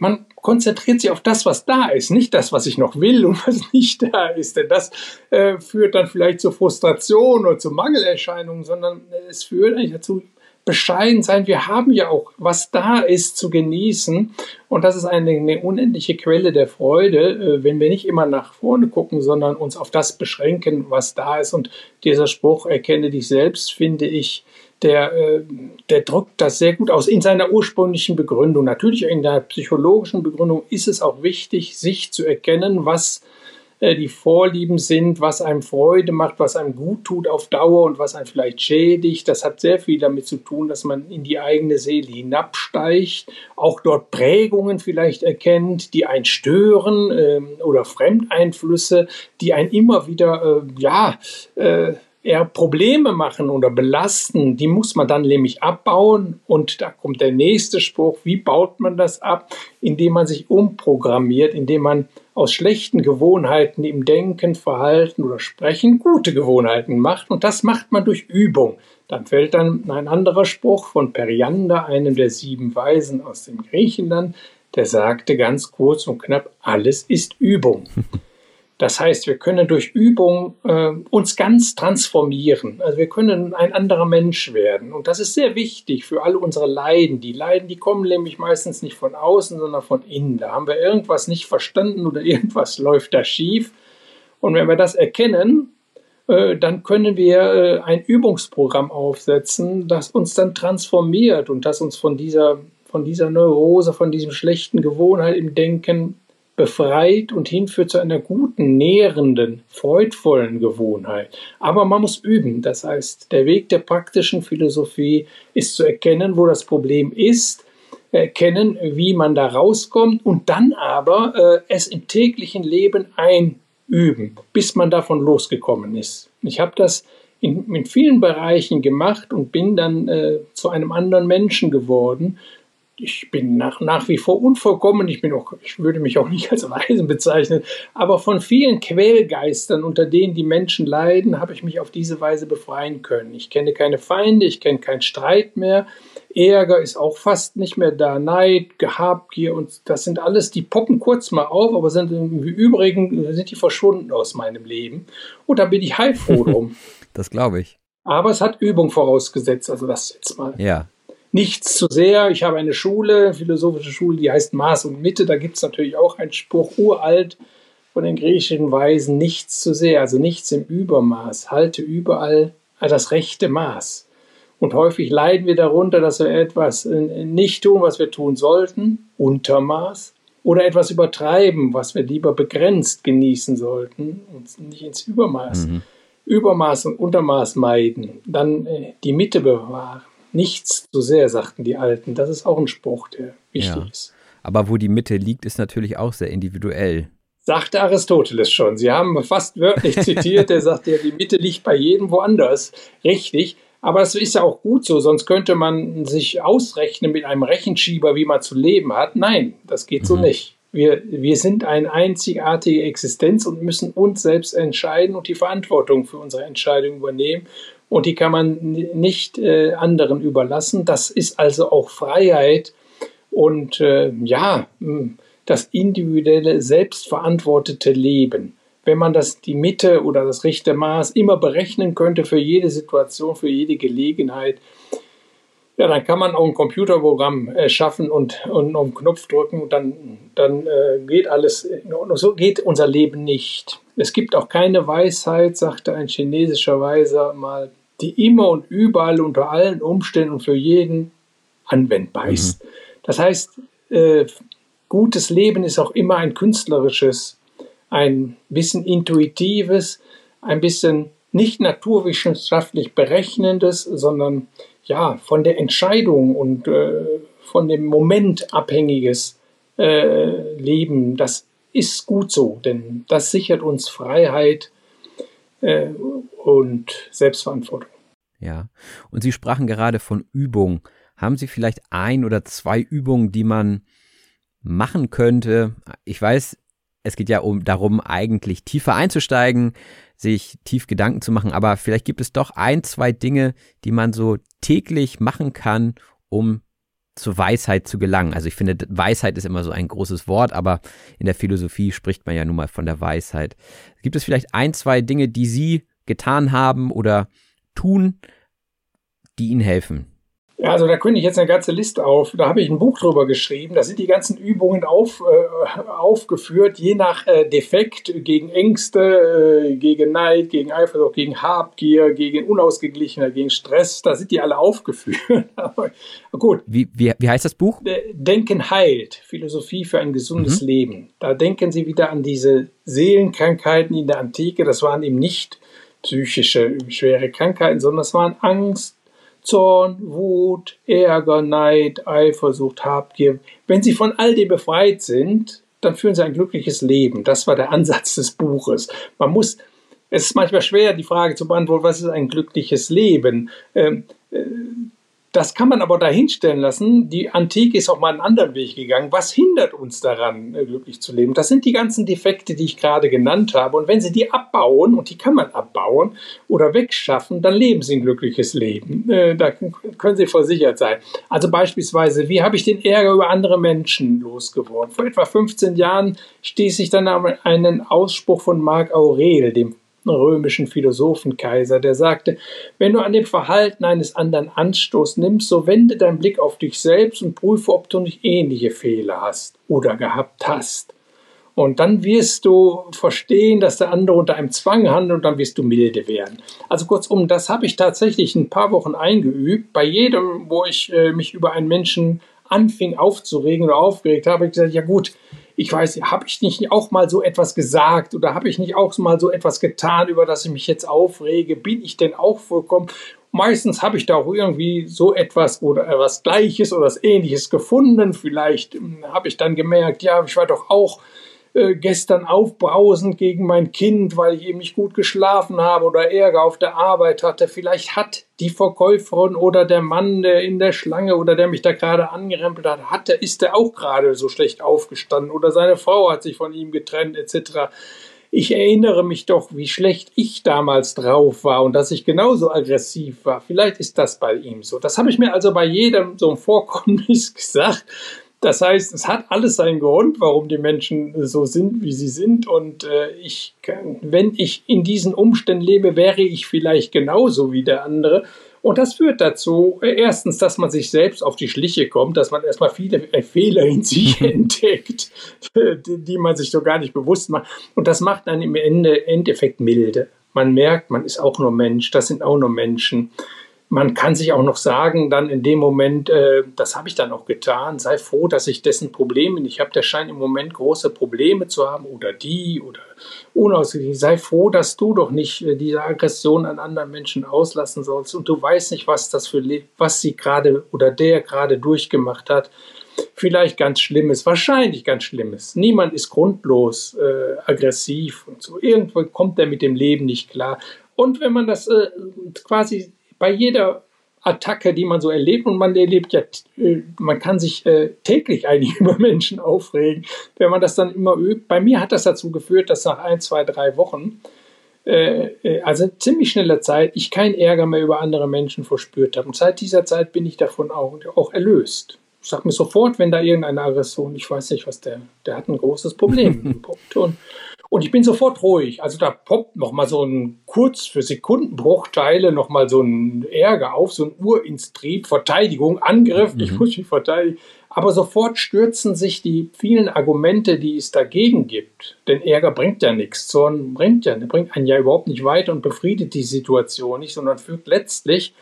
man konzentriert sich auf das, was da ist, nicht das, was ich noch will und was nicht da ist. Denn das äh, führt dann vielleicht zur Frustration oder zu Mangelerscheinungen, sondern es führt eigentlich dazu, bescheiden sein. Wir haben ja auch, was da ist, zu genießen. Und das ist eine, eine unendliche Quelle der Freude, äh, wenn wir nicht immer nach vorne gucken, sondern uns auf das beschränken, was da ist. Und dieser Spruch, erkenne dich selbst, finde ich, der, äh, der drückt das sehr gut aus in seiner ursprünglichen Begründung. Natürlich in der psychologischen Begründung ist es auch wichtig, sich zu erkennen, was äh, die Vorlieben sind, was einem Freude macht, was einem gut tut auf Dauer und was einen vielleicht schädigt. Das hat sehr viel damit zu tun, dass man in die eigene Seele hinabsteigt, auch dort Prägungen vielleicht erkennt, die einen stören äh, oder Fremdeinflüsse, die einen immer wieder, äh, ja, äh, eher Probleme machen oder belasten, die muss man dann nämlich abbauen. Und da kommt der nächste Spruch, wie baut man das ab? Indem man sich umprogrammiert, indem man aus schlechten Gewohnheiten im Denken, Verhalten oder Sprechen gute Gewohnheiten macht. Und das macht man durch Übung. Dann fällt dann ein anderer Spruch von Periander, einem der sieben Weisen aus dem Griechenland, der sagte ganz kurz und knapp, alles ist Übung. Das heißt, wir können durch Übung äh, uns ganz transformieren. Also wir können ein anderer Mensch werden. Und das ist sehr wichtig für alle unsere Leiden. Die Leiden, die kommen nämlich meistens nicht von außen, sondern von innen. Da haben wir irgendwas nicht verstanden oder irgendwas läuft da schief. Und wenn wir das erkennen, äh, dann können wir äh, ein Übungsprogramm aufsetzen, das uns dann transformiert und das uns von dieser, von dieser Neurose, von diesem schlechten Gewohnheit im Denken befreit und hinführt zu einer guten, nährenden, freudvollen Gewohnheit. Aber man muss üben. Das heißt, der Weg der praktischen Philosophie ist zu erkennen, wo das Problem ist, erkennen, wie man da rauskommt und dann aber äh, es im täglichen Leben einüben, bis man davon losgekommen ist. Ich habe das in, in, vielen Bereichen gemacht und bin dann äh, zu einem anderen Menschen geworden ich bin nach, nach wie vor unvollkommen, ich bin auch, ich würde mich auch nicht als Weisen bezeichnen, aber von vielen Quälgeistern, unter denen die Menschen leiden, habe ich mich auf diese Weise befreien können. Ich kenne keine Feinde, ich kenne keinen Streit mehr. Ärger ist auch fast nicht mehr da, Neid, Habgier und das sind alles, die poppen kurz mal auf, aber sind im Übrigen sind die verschwunden aus meinem Leben. Und da bin ich heilfroh drum. das glaube ich. Aber es hat Übung vorausgesetzt, also das jetzt mal. Ja, nichts zu sehr. Ich habe eine Schule, philosophische Schule, die heißt Maß und Mitte. Da gibt es natürlich auch einen Spruch, uralt von den griechischen Weisen, nichts zu sehr, also nichts im Übermaß. Halte überall das rechte Maß. Und häufig leiden wir darunter, dass wir etwas äh, nicht tun, was wir tun sollten, Untermaß, oder etwas übertreiben, was wir lieber begrenzt genießen sollten und nicht ins Übermaß. Mhm. Übermaß und Untermaß meiden, dann äh, die Mitte bewahren nichts zu sehr, sagten die Alten. Das ist auch ein Spruch, der wichtig ja. ist. Aber wo die Mitte liegt, ist natürlich auch sehr individuell. Sagte Aristoteles schon. Sie haben fast wörtlich zitiert, der sagt ja, die Mitte liegt bei jedem woanders. Richtig. Aber es ist ja auch gut so, sonst könnte man sich ausrechnen mit einem Rechenschieber, wie man zu leben hat. Nein, das geht so mhm. nicht. Wir, wir sind eine einzigartige Existenz und müssen uns selbst entscheiden und die Verantwortung für unsere Entscheidung übernehmen. Und die kann man nicht äh, anderen überlassen. Das ist also auch Freiheit und äh, ja, das individuelle, selbstverantwortete Leben. Wenn man das die Mitte oder das rechte Maß immer berechnen könnte für jede Situation, für jede Gelegenheit, ja, dann kann man auch ein Computerprogramm erschaffen und, und auf den Knopf drücken und dann, dann äh, geht alles in Ordnung. So geht unser Leben nicht. Es gibt auch keine Weisheit, sagte ein chinesischer Weiser mal, die immer und überall unter allen Umständen und für jeden anwendbar ist. Mhm. Das heißt, äh, gutes Leben ist auch immer ein künstlerisches, ein bisschen intuitives, ein bisschen nicht naturwissenschaftlich berechnendes, sondern ja, von der Entscheidung und äh, von dem Moment abhängiges äh, Leben. Das ist gut so, denn das sichert uns Freiheit äh, und Selbstverantwortung. Ja, und Sie sprachen gerade von Übung. Haben Sie vielleicht ein oder zwei Übungen, die man machen könnte? Ich weiß, es geht ja um darum, eigentlich tiefer einzusteigen, sich tief Gedanken zu machen, aber vielleicht gibt es doch ein, zwei Dinge, die man so täglich machen kann, um zur Weisheit zu gelangen. Also ich finde, Weisheit ist immer so ein großes Wort, aber in der Philosophie spricht man ja nun mal von der Weisheit. Gibt es vielleicht ein, zwei Dinge, die Sie getan haben oder tun, die Ihnen helfen? Ja, also da könnte ich jetzt eine ganze Liste auf. Da habe ich ein Buch drüber geschrieben. Da sind die ganzen Übungen auf, äh, aufgeführt, je nach äh, Defekt, gegen Ängste, äh, gegen Neid, gegen Eifersucht, gegen Habgier, gegen Unausgeglichenheit, gegen Stress. Da sind die alle aufgeführt. gut. Wie, wie, wie heißt das Buch? Denken heilt. Philosophie für ein gesundes mhm. Leben. Da denken Sie wieder an diese Seelenkrankheiten in der Antike. Das waren eben nicht psychische schwere Krankheiten, sondern das waren Angst, Zorn, Wut, Ärger, Neid, Eifersucht, Habgier. Wenn sie von all dem befreit sind, dann führen sie ein glückliches Leben. Das war der Ansatz des Buches. Man muss, es ist manchmal schwer, die Frage zu beantworten, was ist ein glückliches Leben? Ähm, äh, das kann man aber dahinstellen lassen. Die Antike ist auch mal einen anderen Weg gegangen. Was hindert uns daran, äh, glücklich zu leben? Das sind die ganzen Defekte, die ich gerade genannt habe. Und wenn Sie die abbauen, und die kann man abbauen oder wegschaffen, dann leben Sie ein glückliches Leben. Äh, da können Sie versichert sein. Also beispielsweise, wie habe ich den Ärger über andere Menschen losgeworden? Vor etwa 15 Jahren stieß ich dann an einen Ausspruch von Marc Aurel, dem römischen Philosophenkaiser, der sagte, wenn du an dem Verhalten eines anderen Anstoß nimmst, so wende deinen Blick auf dich selbst und prüfe, ob du nicht ähnliche Fehler hast oder gehabt hast. Und dann wirst du verstehen, dass der andere unter einem Zwang handelt und dann wirst du milde werden. Also kurzum, das habe ich tatsächlich ein paar Wochen eingeübt. Bei jedem, wo ich äh, mich über einen Menschen anfing aufzuregen oder aufgeregt habe, habe ich gesagt, ja gut, ich weiß, habe ich nicht auch mal so etwas gesagt oder habe ich nicht auch mal so etwas getan, über das ich mich jetzt aufrege? Bin ich denn auch vollkommen? Meistens habe ich da auch irgendwie so etwas oder etwas Gleiches oder was Ähnliches gefunden. Vielleicht hm, habe ich dann gemerkt, ja, ich war doch auch äh, gestern aufbrausend gegen mein Kind, weil ich eben nicht gut geschlafen habe oder Ärger auf der Arbeit hatte. Vielleicht hat die Verkäuferin oder der Mann, der in der Schlange oder der mich da gerade angerempelt hat, hatte, ist er auch gerade so schlecht aufgestanden oder seine Frau hat sich von ihm getrennt etc. Ich erinnere mich doch, wie schlecht ich damals drauf war und dass ich genauso aggressiv war. Vielleicht ist das bei ihm so. Das habe ich mir also bei jedem so ein Vorkommnis gesagt das heißt, es hat alles seinen Grund, warum die Menschen so sind, wie sie sind. Und äh, ich, wenn ich in diesen Umständen lebe, wäre ich vielleicht genauso wie der andere. Und das führt dazu, äh, erstens, dass man sich selbst auf die Schliche kommt, dass man erstmal viele äh, Fehler in sich entdeckt, die, die man sich so gar nicht bewusst macht. Und das macht dann im Ende, Endeffekt milde. Man merkt, man ist auch nur Mensch, das sind auch nur Menschen man kann sich auch noch sagen, dann in dem Moment, äh, das habe ich dann auch getan, sei froh, dass ich dessen Probleme nicht habe. Der scheint im Moment große Probleme zu haben oder die oder unausgeglichen. Sei froh, dass du doch nicht äh, diese Aggression an anderen Menschen auslassen sollst und du weißt nicht, was das für, was sie gerade oder der gerade durchgemacht hat. Vielleicht ganz Schlimmes, wahrscheinlich ganz Schlimmes. Niemand ist grundlos äh, aggressiv und so. Irgendwo kommt er mit dem Leben nicht klar. Und wenn man das äh, quasi bei jeder Attacke, die man so erlebt, und man erlebt ja, äh, man kann sich äh, täglich eigentlich über Menschen aufregen, wenn man das dann immer übt. Bei mir hat das dazu geführt, dass nach ein, zwei, drei Wochen äh, äh, also ziemlich schneller Zeit, ich keinen Ärger mehr über andere Menschen verspürt habe. Und seit dieser Zeit bin ich davon auch, auch erlöst. Ich sage mir sofort, wenn da irgendeine Aggression, ich weiß nicht, was der, der hat ein großes Problem. und, und ich bin sofort ruhig. Also da poppt nochmal so ein kurz für Sekundenbruchteile nochmal so ein Ärger auf, so ein Urinstrieb, Verteidigung, Angriff, mhm. ich muss mich verteidigen. Aber sofort stürzen sich die vielen Argumente, die es dagegen gibt. Denn Ärger bringt ja nichts. Zorn bringt ja, bringt einen ja überhaupt nicht weiter und befriedet die Situation nicht, sondern führt letztlich,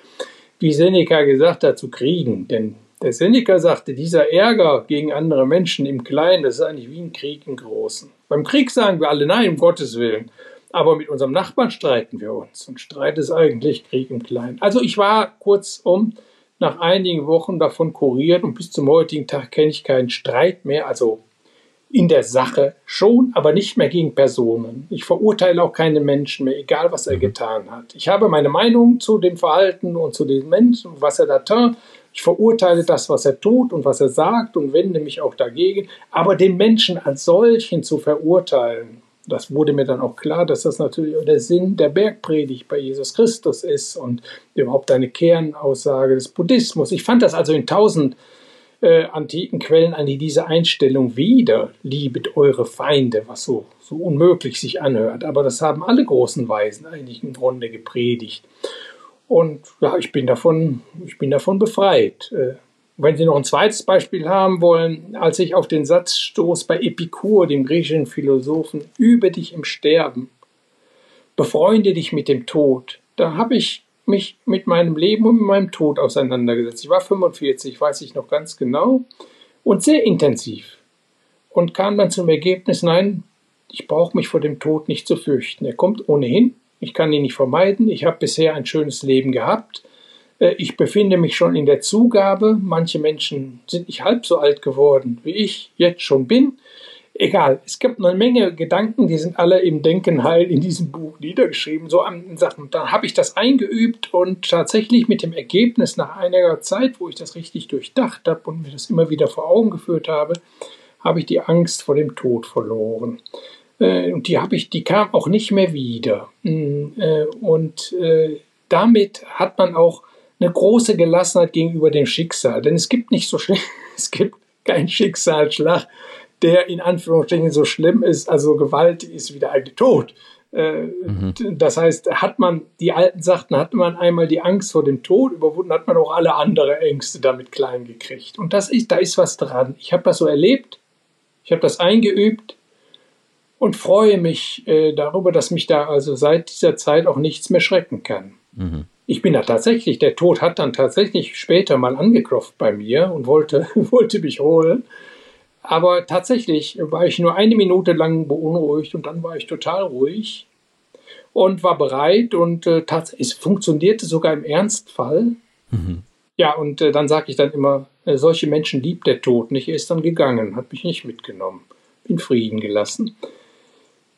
wie Seneca gesagt hat, zu Kriegen. Denn der Seneca sagte, dieser Ärger gegen andere Menschen im Kleinen, das ist eigentlich wie ein Krieg im Großen. Beim Krieg sagen wir alle nein, um Gottes Willen. Aber mit unserem Nachbarn streiten wir uns. Und Streit ist eigentlich Krieg im Kleinen. Also ich war kurzum nach einigen Wochen davon kuriert und bis zum heutigen Tag kenne ich keinen Streit mehr, also in der Sache schon, aber nicht mehr gegen Personen. Ich verurteile auch keine Menschen mehr, egal was er mhm. getan hat. Ich habe meine Meinung zu dem Verhalten und zu den Menschen, was er da tat. Ich verurteile das, was er tut und was er sagt und wende mich auch dagegen. Aber den Menschen als solchen zu verurteilen, das wurde mir dann auch klar, dass das natürlich der Sinn der Bergpredigt bei Jesus Christus ist und überhaupt eine Kernaussage des Buddhismus. Ich fand das also in tausend äh, antiken Quellen eigentlich diese Einstellung wieder, liebet eure Feinde, was so, so unmöglich sich anhört. Aber das haben alle großen Weisen eigentlich im Grunde gepredigt. Und ja, ich bin davon, ich bin davon befreit. Äh, wenn Sie noch ein zweites Beispiel haben wollen, als ich auf den Satz stoß bei Epikur, dem griechischen Philosophen, übe dich im Sterben, befreunde dich mit dem Tod, da habe ich mich mit meinem Leben und mit meinem Tod auseinandergesetzt. Ich war 45, weiß ich noch ganz genau, und sehr intensiv. Und kam dann zum Ergebnis, nein, ich brauche mich vor dem Tod nicht zu fürchten. Er kommt ohnehin, ich kann ihn nicht vermeiden, ich habe bisher ein schönes Leben gehabt, äh, ich befinde mich schon in der Zugabe. Manche Menschen sind nicht halb so alt geworden, wie ich jetzt schon bin. Egal, es gibt eine Menge Gedanken, die sind alle im Denken heil in diesem Buch niedergeschrieben, so an Sachen. Dann habe ich das eingeübt und tatsächlich mit dem Ergebnis nach einiger Zeit, wo ich das richtig durchdacht habe und mir das immer wieder vor Augen geführt habe, habe ich die Angst vor dem Tod verloren. Äh, und die habe ich, die kam auch nicht mehr wieder. Mm, äh, und damit hat man auch eine große Gelassenheit gegenüber dem Schicksal. Denn es gibt nicht so schlimm, es gibt keinen Schicksalsschlag, der in Anführungsstrichen so schlimm ist, also Gewalt ist wie der alte Tod. Äh, mhm. Das heißt, hat man, die Alten sagten, hat man einmal die Angst vor dem Tod überwunden, hat man auch alle andere Ängste damit klein gekriegt. Und das ist, da ist was dran. Ich habe das so erlebt, ich habe das eingeübt und freue mich äh, darüber, dass mich da also seit dieser Zeit auch nichts mehr schrecken kann. Mhm ich bin da tatsächlich, der Tod hat dann tatsächlich später mal angeklopft bei mir und wollte, wollte mich holen. Aber tatsächlich war ich nur eine Minute lang beunruhigt und dann war ich total ruhig und war bereit und äh, es funktionierte sogar im Ernstfall. Mhm. Ja, und äh, dann sage ich dann immer, äh, solche Menschen liebt der Tod nicht. Er ist dann gegangen, hat mich nicht mitgenommen, in Frieden gelassen.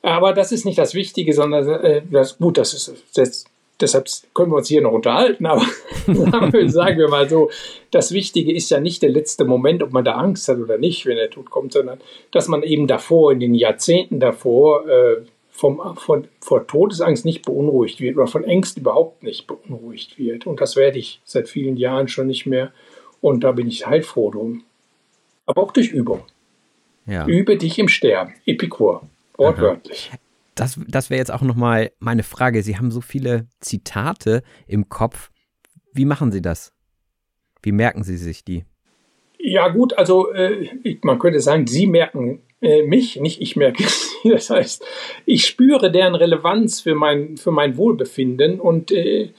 Aber das ist nicht das Wichtige, sondern äh, das, gut, das ist das, Deshalb können wir uns hier noch unterhalten, aber sagen wir mal so, das Wichtige ist ja nicht der letzte Moment, ob man da Angst hat oder nicht, wenn der Tod kommt, sondern dass man eben davor, in den Jahrzehnten davor, äh, vom, von, vor Todesangst nicht beunruhigt wird oder von Ängsten überhaupt nicht beunruhigt wird. Und das werde ich seit vielen Jahren schon nicht mehr. Und da bin ich heilfroh drum. Aber auch durch Übung. Ja. Übe dich im Sterben. Epikur. Wortwörtlich. Aha. Das, das wäre jetzt auch nochmal meine Frage. Sie haben so viele Zitate im Kopf. Wie machen Sie das? Wie merken Sie sich die? Ja gut, also äh, man könnte sagen, Sie merken äh, mich, nicht ich merke sie. Das heißt, ich spüre deren Relevanz für mein, für mein Wohlbefinden und äh,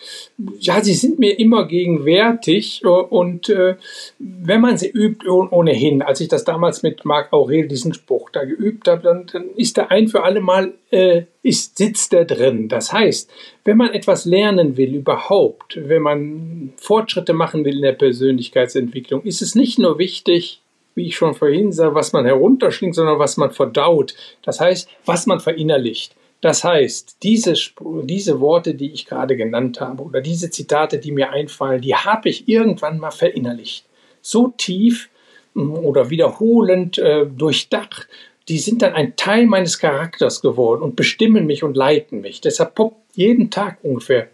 ja, sie sind mir immer gegenwärtig und äh, wenn man sie übt ohnehin, als ich das damals mit Marc Aurel diesen Spruch da geübt habe, dann, dann ist der ein für alle Mal äh, ist, sitzt der drin. Das heißt, wenn man etwas lernen will überhaupt, wenn man Fortschritte machen will in der Persönlichkeitsentwicklung, ist es nicht nur wichtig, wie ich schon vorhin sah, was man herunterschlingt, sondern was man verdaut. Das heißt, was man verinnerlicht. Das heißt, diese, diese Worte, die ich gerade genannt habe, oder diese Zitate, die mir einfallen, die habe ich irgendwann mal verinnerlicht. So tief mm, oder wiederholend äh, durchdacht, die sind dann ein Teil meines Charakters geworden und bestimmen mich und leiten mich. Deshalb poppt jeden Tag ungefähr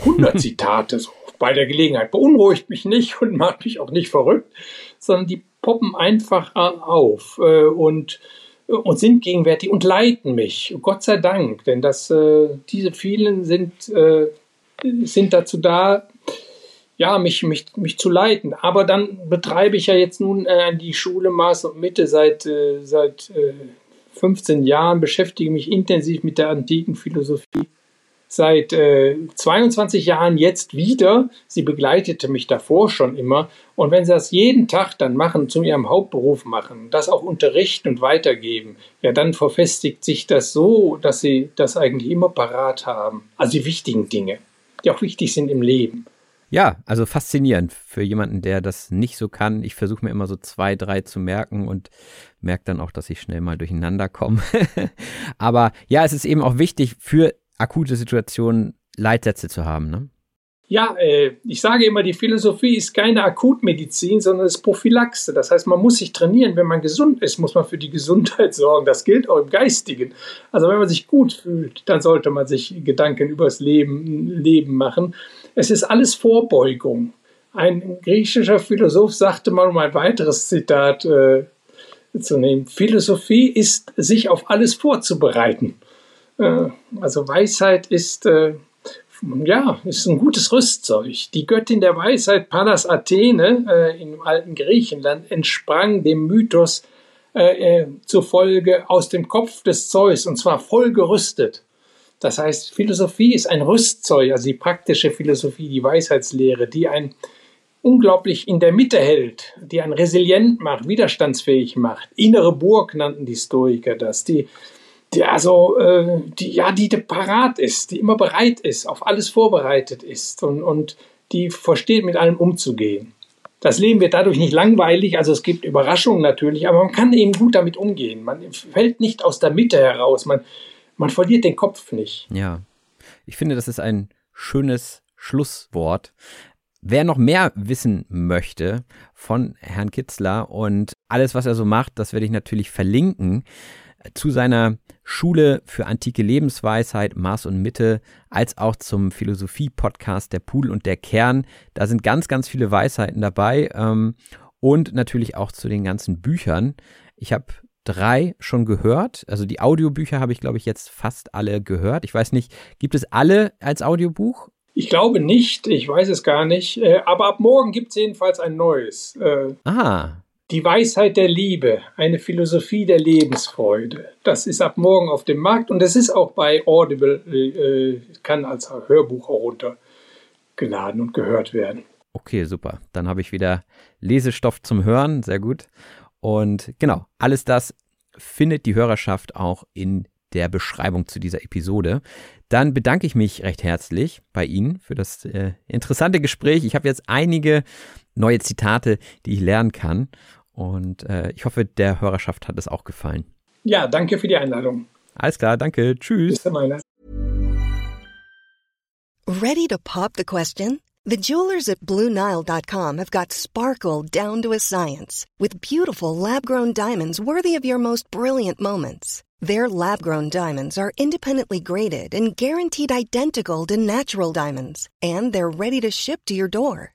100 Zitate so bei der Gelegenheit. Beunruhigt mich nicht und macht mich auch nicht verrückt, sondern die poppen einfach auf äh, und, und sind gegenwärtig und leiten mich. Gott sei Dank, denn das, äh, diese vielen sind, äh, sind dazu da, ja, mich, mich, mich zu leiten. Aber dann betreibe ich ja jetzt nun äh, die Schule Maß und Mitte seit, äh, seit äh, 15 Jahren, beschäftige mich intensiv mit der antiken Philosophie. Seit äh, 22 Jahren jetzt wieder. Sie begleitete mich davor schon immer. Und wenn Sie das jeden Tag dann machen, zu Ihrem Hauptberuf machen, das auch unterrichten und weitergeben, ja, dann verfestigt sich das so, dass Sie das eigentlich immer parat haben. Also die wichtigen Dinge, die auch wichtig sind im Leben. Ja, also faszinierend für jemanden, der das nicht so kann. Ich versuche mir immer so zwei, drei zu merken und merke dann auch, dass ich schnell mal durcheinander komme. Aber ja, es ist eben auch wichtig für akute Situationen Leitsätze zu haben. Ne? Ja, äh, ich sage immer, die Philosophie ist keine Akutmedizin, sondern es ist Prophylaxe. Das heißt, man muss sich trainieren. Wenn man gesund ist, muss man für die Gesundheit sorgen. Das gilt auch im Geistigen. Also wenn man sich gut fühlt, dann sollte man sich Gedanken über das Leben, Leben machen. Es ist alles Vorbeugung. Ein griechischer Philosoph sagte mal, um ein weiteres Zitat äh, zu nehmen, Philosophie ist, sich auf alles vorzubereiten. Äh, also Weisheit ist, äh, ja, ist ein gutes Rüstzeug. Die Göttin der Weisheit, Pallas Athene äh, im alten Griechenland, entsprang dem Mythos zufolge aus dem Kopf des Zeus und zwar voll gerüstet. Das heißt, Philosophie ist ein Rüstzeug, also die praktische Philosophie, die Weisheitslehre, die ein unglaublich in der Mitte hält, die einen resilient macht, widerstandsfähig macht. Innere Burg nannten die Stoiker das, die, die also, äh, die, ja, die parat ist, die immer bereit ist, auf alles vorbereitet ist und, und die versteht, mit allem umzugehen. Das Leben wird dadurch nicht langweilig, also es gibt Überraschungen natürlich, aber man kann eben gut damit umgehen. Man fällt nicht aus der Mitte heraus, man, man verliert den Kopf nicht. Ja, ich finde, das ist ein schönes Schlusswort. Wer noch mehr wissen möchte von Herrn Kitzler und alles, was er so macht, das werde ich natürlich verlinken zu seiner Schule für antike Lebensweisheit, Maß und Mitte, als auch zum Philosophie-Podcast Der Pudel und der Kern. Da sind ganz, ganz viele Weisheiten dabei ähm, und natürlich auch zu den ganzen Büchern. Ich habe drei schon gehört. Also die Audiobücher habe ich, glaube ich, jetzt fast alle gehört. Ich weiß nicht, gibt es alle als Audiobuch? Ich glaube nicht, ich weiß es gar nicht. Äh, aber ab morgen gibt es jedenfalls ein neues. Äh, ah. Die Weisheit der Liebe, eine Philosophie der Lebensfreude. Das ist ab morgen auf dem Markt und es ist auch bei Audible, äh, kann als Hörbuch auch runtergeladen und gehört werden. Okay, super. Dann habe ich wieder Lesestoff zum Hören. Sehr gut. Und genau, alles das findet die Hörerschaft auch in der Beschreibung zu dieser Episode. Dann bedanke ich mich recht herzlich bei Ihnen für das äh, interessante Gespräch. Ich habe jetzt einige neue Zitate, die ich lernen kann. Und äh, ich hoffe, der Hörerschaft hat es auch gefallen. Ja, danke für die Einladung. Alles klar, danke. Tschüss. Bis dann. Ready to pop the question? The jewelers at BlueNile.com have got sparkle down to a science with beautiful lab-grown diamonds worthy of your most brilliant moments. Their lab-grown diamonds are independently graded and guaranteed identical to natural diamonds, and they're ready to ship to your door.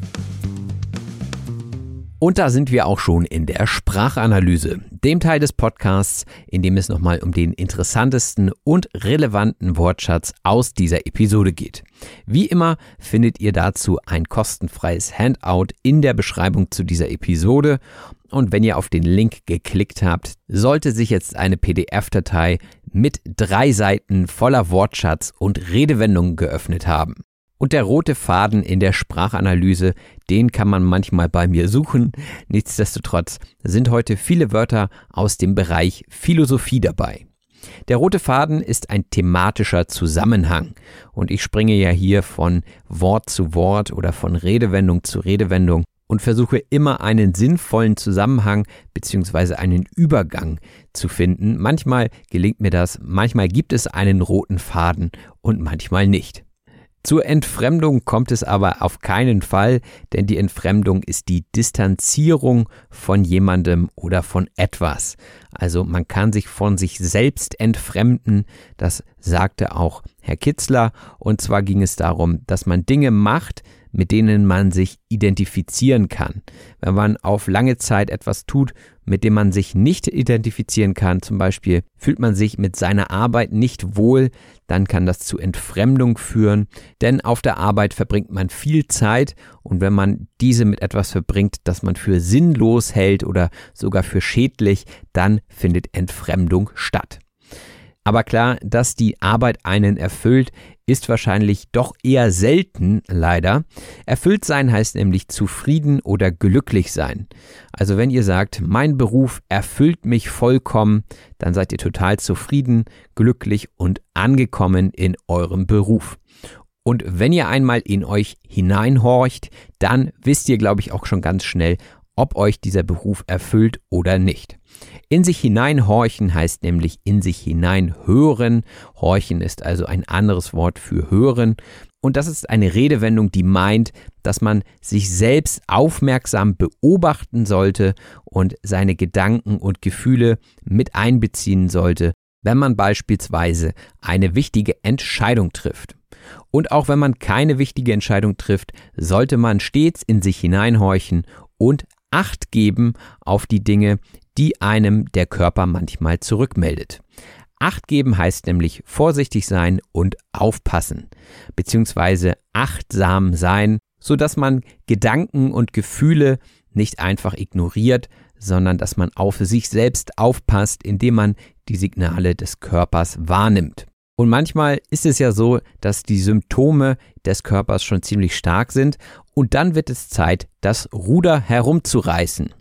Und da sind wir auch schon in der Sprachanalyse. dem Teil des Podcasts, in dem es nochmal um den interessantesten und relevanten Wortschatz aus dieser Episode geht. Wie immer findet ihr dazu ein kostenfreies Handout in der Beschreibung zu dieser Episode. Und wenn ihr auf den Link geklickt habt, sollte sich jetzt eine PDF-Datei mit drei Seiten voller Wortschatz und Redewendungen geöffnet haben. Und der rote Faden in der Sprachanalyse, den kann man manchmal bei mir suchen. Nichtsdestotrotz sind heute viele Wörter aus dem Bereich Philosophie dabei. Der rote Faden ist ein thematischer Zusammenhang und ich springe ja hier von Wort zu Wort oder von Redewendung zu Redewendung und versuche immer einen sinnvollen Zusammenhang bzw. einen Übergang zu finden. Manchmal gelingt mir das, manchmal gibt es einen roten Faden und manchmal nicht. Zur Entfremdung kommt es aber auf keinen Fall, denn die Entfremdung ist die Distanzierung von jemandem oder von etwas. Also man kann sich von sich selbst entfremden, das sagte auch Herr Kitzler, und zwar ging es darum, dass man Dinge macht, mit denen man sich identifizieren kann. Wenn man auf lange Zeit etwas tut, mit dem man sich nicht identifizieren kann, zum Beispiel fühlt man sich mit seiner Arbeit nicht wohl, dann kann das zu Entfremdung führen, denn auf der Arbeit verbringt man viel Zeit und wenn man diese mit etwas verbringt, das man für sinnlos hält oder sogar für schädlich, dann findet Entfremdung statt. Aber klar, dass die Arbeit einen erfüllt, ist wahrscheinlich doch eher selten, leider. Erfüllt sein heißt nämlich zufrieden oder glücklich sein. Also wenn ihr sagt, mein Beruf erfüllt mich vollkommen, dann seid ihr total zufrieden, glücklich und angekommen in eurem Beruf. Und wenn ihr einmal in euch hineinhorcht, dann wisst ihr, glaube ich, auch schon ganz schnell, ob euch dieser Beruf erfüllt oder nicht. In sich hineinhorchen heißt nämlich in sich hineinhören. Horchen ist also ein anderes Wort für hören. Und das ist eine Redewendung, die meint, dass man sich selbst aufmerksam beobachten sollte und seine Gedanken und Gefühle mit einbeziehen sollte, wenn man beispielsweise eine wichtige Entscheidung trifft. Und auch wenn man keine wichtige Entscheidung trifft, sollte man stets in sich hineinhorchen und Acht geben auf die Dinge, die einem der Körper manchmal zurückmeldet. Acht geben heißt nämlich vorsichtig sein und aufpassen, beziehungsweise achtsam sein, so dass man Gedanken und Gefühle nicht einfach ignoriert, sondern dass man auf sich selbst aufpasst, indem man die Signale des Körpers wahrnimmt. Und manchmal ist es ja so, dass die Symptome des Körpers schon ziemlich stark sind und dann wird es Zeit, das Ruder herumzureißen.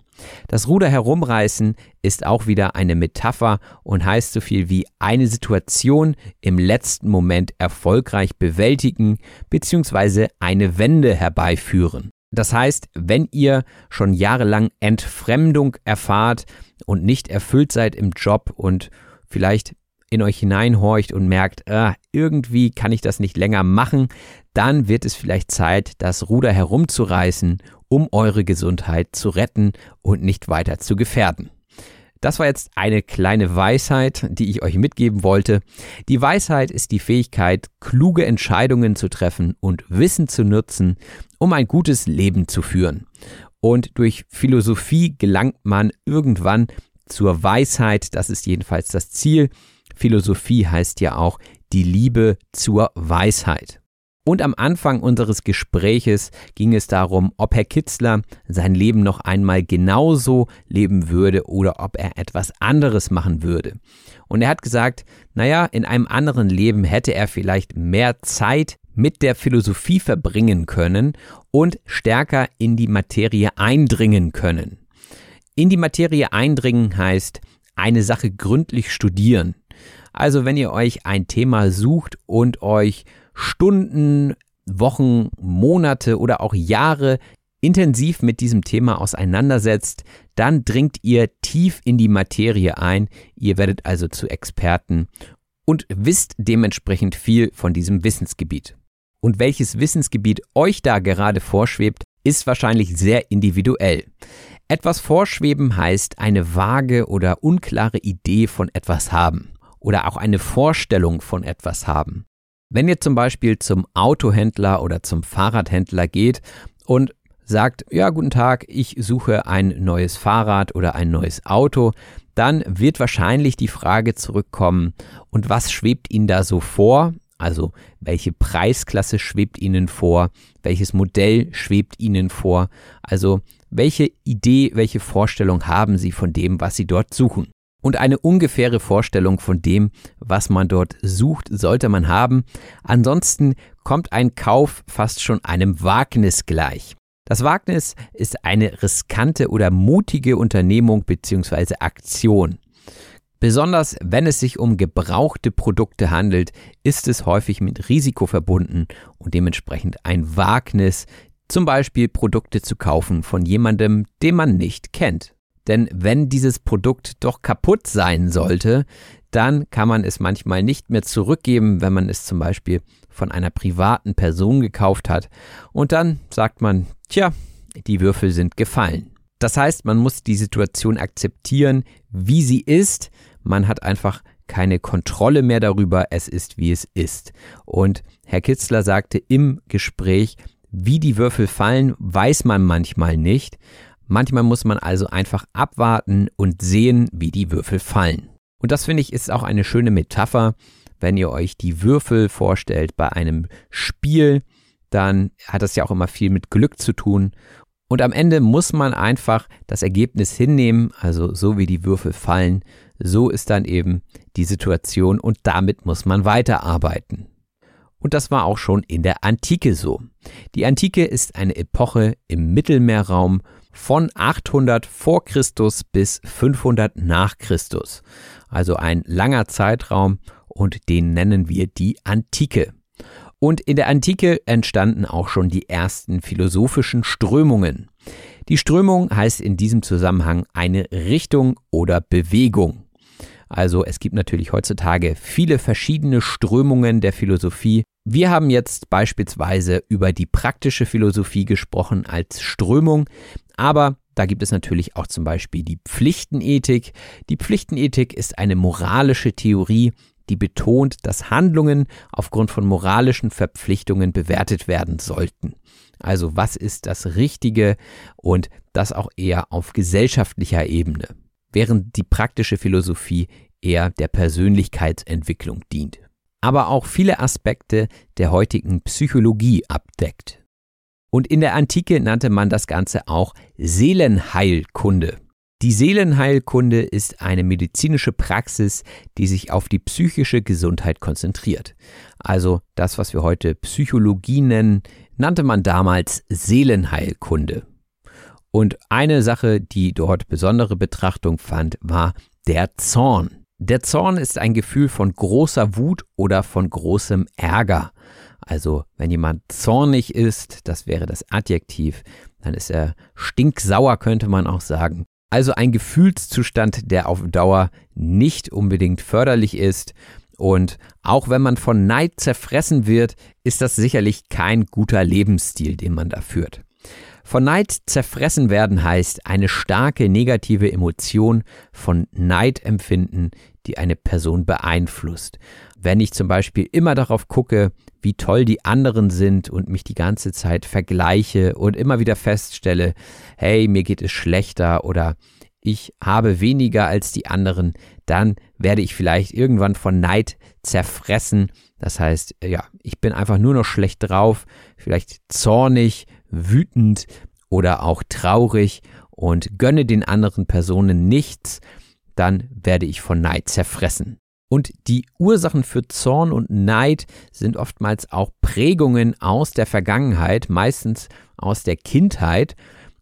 Das Ruder herumreißen ist auch wieder eine Metapher und heißt so viel wie eine Situation im letzten Moment erfolgreich bewältigen bzw. eine Wende herbeiführen. Das heißt, wenn ihr schon jahrelang Entfremdung erfahrt und nicht erfüllt seid im Job und vielleicht in euch hineinhorcht und merkt, äh, irgendwie kann ich das nicht länger machen, dann wird es vielleicht Zeit, das Ruder herumzureißen, um eure Gesundheit zu retten und nicht weiter zu gefährden. Das war jetzt eine kleine Weisheit, die ich euch mitgeben wollte. Die Weisheit ist die Fähigkeit, kluge Entscheidungen zu treffen und Wissen zu nutzen, um ein gutes Leben zu führen. Und durch Philosophie gelangt man irgendwann zur Weisheit, das ist jedenfalls das Ziel. Philosophie heißt ja auch die Liebe zur Weisheit. Und am Anfang unseres Gespräches ging es darum, ob Herr Kitzler sein Leben noch einmal genauso leben würde oder ob er etwas anderes machen würde. Und er hat gesagt, naja, in einem anderen Leben hätte er vielleicht mehr Zeit mit der Philosophie verbringen können und stärker in die Materie eindringen können. In die Materie eindringen heißt, eine Sache gründlich studieren. Also wenn ihr euch ein Thema sucht und euch Stunden, Wochen, Monate oder auch Jahre intensiv mit diesem Thema auseinandersetzt, dann dringt ihr tief in die Materie ein, ihr werdet also zu Experten und wisst dementsprechend viel von diesem Wissensgebiet. Und welches Wissensgebiet euch da gerade vorschwebt, ist wahrscheinlich sehr individuell. Etwas vorschweben heißt eine vage oder unklare Idee von etwas haben oder auch eine Vorstellung von etwas haben. Wenn ihr zum Beispiel zum Autohändler oder zum Fahrradhändler geht und sagt, ja, guten Tag, ich suche ein neues Fahrrad oder ein neues Auto, dann wird wahrscheinlich die Frage zurückkommen, und was schwebt Ihnen da so vor? Also welche Preisklasse schwebt Ihnen vor? Welches Modell schwebt Ihnen vor? Also welche Idee, welche Vorstellung haben Sie von dem, was Sie dort suchen? Und eine ungefähre Vorstellung von dem, was man dort sucht, sollte man haben. Ansonsten kommt ein Kauf fast schon einem Wagnis gleich. Das Wagnis ist eine riskante oder mutige Unternehmung bzw. Aktion. Besonders wenn es sich um gebrauchte Produkte handelt, ist es häufig mit Risiko verbunden und dementsprechend ein Wagnis, zum Beispiel Produkte zu kaufen von jemandem, den man nicht kennt. Denn wenn dieses Produkt doch kaputt sein sollte, dann kann man es manchmal nicht mehr zurückgeben, wenn man es zum Beispiel von einer privaten Person gekauft hat. Und dann sagt man, tja, die Würfel sind gefallen. Das heißt, man muss die Situation akzeptieren, wie sie ist. Man hat einfach keine Kontrolle mehr darüber, es ist, wie es ist. Und Herr Kitzler sagte im Gespräch, wie die Würfel fallen, weiß man manchmal nicht. Manchmal muss man also einfach abwarten und sehen, wie die Würfel fallen. Und das finde ich ist auch eine schöne Metapher, wenn ihr euch die Würfel vorstellt bei einem Spiel, dann hat das ja auch immer viel mit Glück zu tun. Und am Ende muss man einfach das Ergebnis hinnehmen, also so wie die Würfel fallen, so ist dann eben die Situation und damit muss man weiterarbeiten. Und das war auch schon in der Antike so. Die Antike ist eine Epoche im Mittelmeerraum von 800 vor Christus bis 500 nach Christus. Also ein langer Zeitraum und den nennen wir die Antike. Und in der Antike entstanden auch schon die ersten philosophischen Strömungen. Die Strömung heißt in diesem Zusammenhang eine Richtung oder Bewegung. Also es gibt natürlich heutzutage viele verschiedene Strömungen der Philosophie. Wir haben jetzt beispielsweise über die praktische Philosophie gesprochen als Strömung, aber da gibt es natürlich auch zum Beispiel die Pflichtenethik. Die Pflichtenethik ist eine moralische Theorie, die betont, dass Handlungen aufgrund von moralischen Verpflichtungen bewertet werden sollten. Also was ist das Richtige und das auch eher auf gesellschaftlicher Ebene, während die praktische Philosophie eher der Persönlichkeitsentwicklung dient. Aber auch viele Aspekte der heutigen Psychologie abdeckt. Und in der Antike nannte man das Ganze auch Seelenheilkunde. Die Seelenheilkunde ist eine medizinische Praxis, die sich auf die psychische Gesundheit konzentriert. Also das, was wir heute Psychologie nennen, nannte man damals Seelenheilkunde. Und eine Sache, die dort besondere Betrachtung fand, war der Zorn. Der Zorn ist ein Gefühl von großer Wut oder von großem Ärger. Also wenn jemand zornig ist, das wäre das Adjektiv, dann ist er stinksauer, könnte man auch sagen. Also ein Gefühlszustand, der auf Dauer nicht unbedingt förderlich ist. Und auch wenn man von Neid zerfressen wird, ist das sicherlich kein guter Lebensstil, den man da führt. Von Neid zerfressen werden heißt eine starke negative Emotion von Neid empfinden, die eine Person beeinflusst. Wenn ich zum Beispiel immer darauf gucke, wie toll die anderen sind und mich die ganze Zeit vergleiche und immer wieder feststelle, hey, mir geht es schlechter oder ich habe weniger als die anderen, dann werde ich vielleicht irgendwann von Neid zerfressen. Das heißt, ja, ich bin einfach nur noch schlecht drauf, vielleicht zornig, wütend oder auch traurig und gönne den anderen Personen nichts, dann werde ich von Neid zerfressen. Und die Ursachen für Zorn und Neid sind oftmals auch Prägungen aus der Vergangenheit, meistens aus der Kindheit.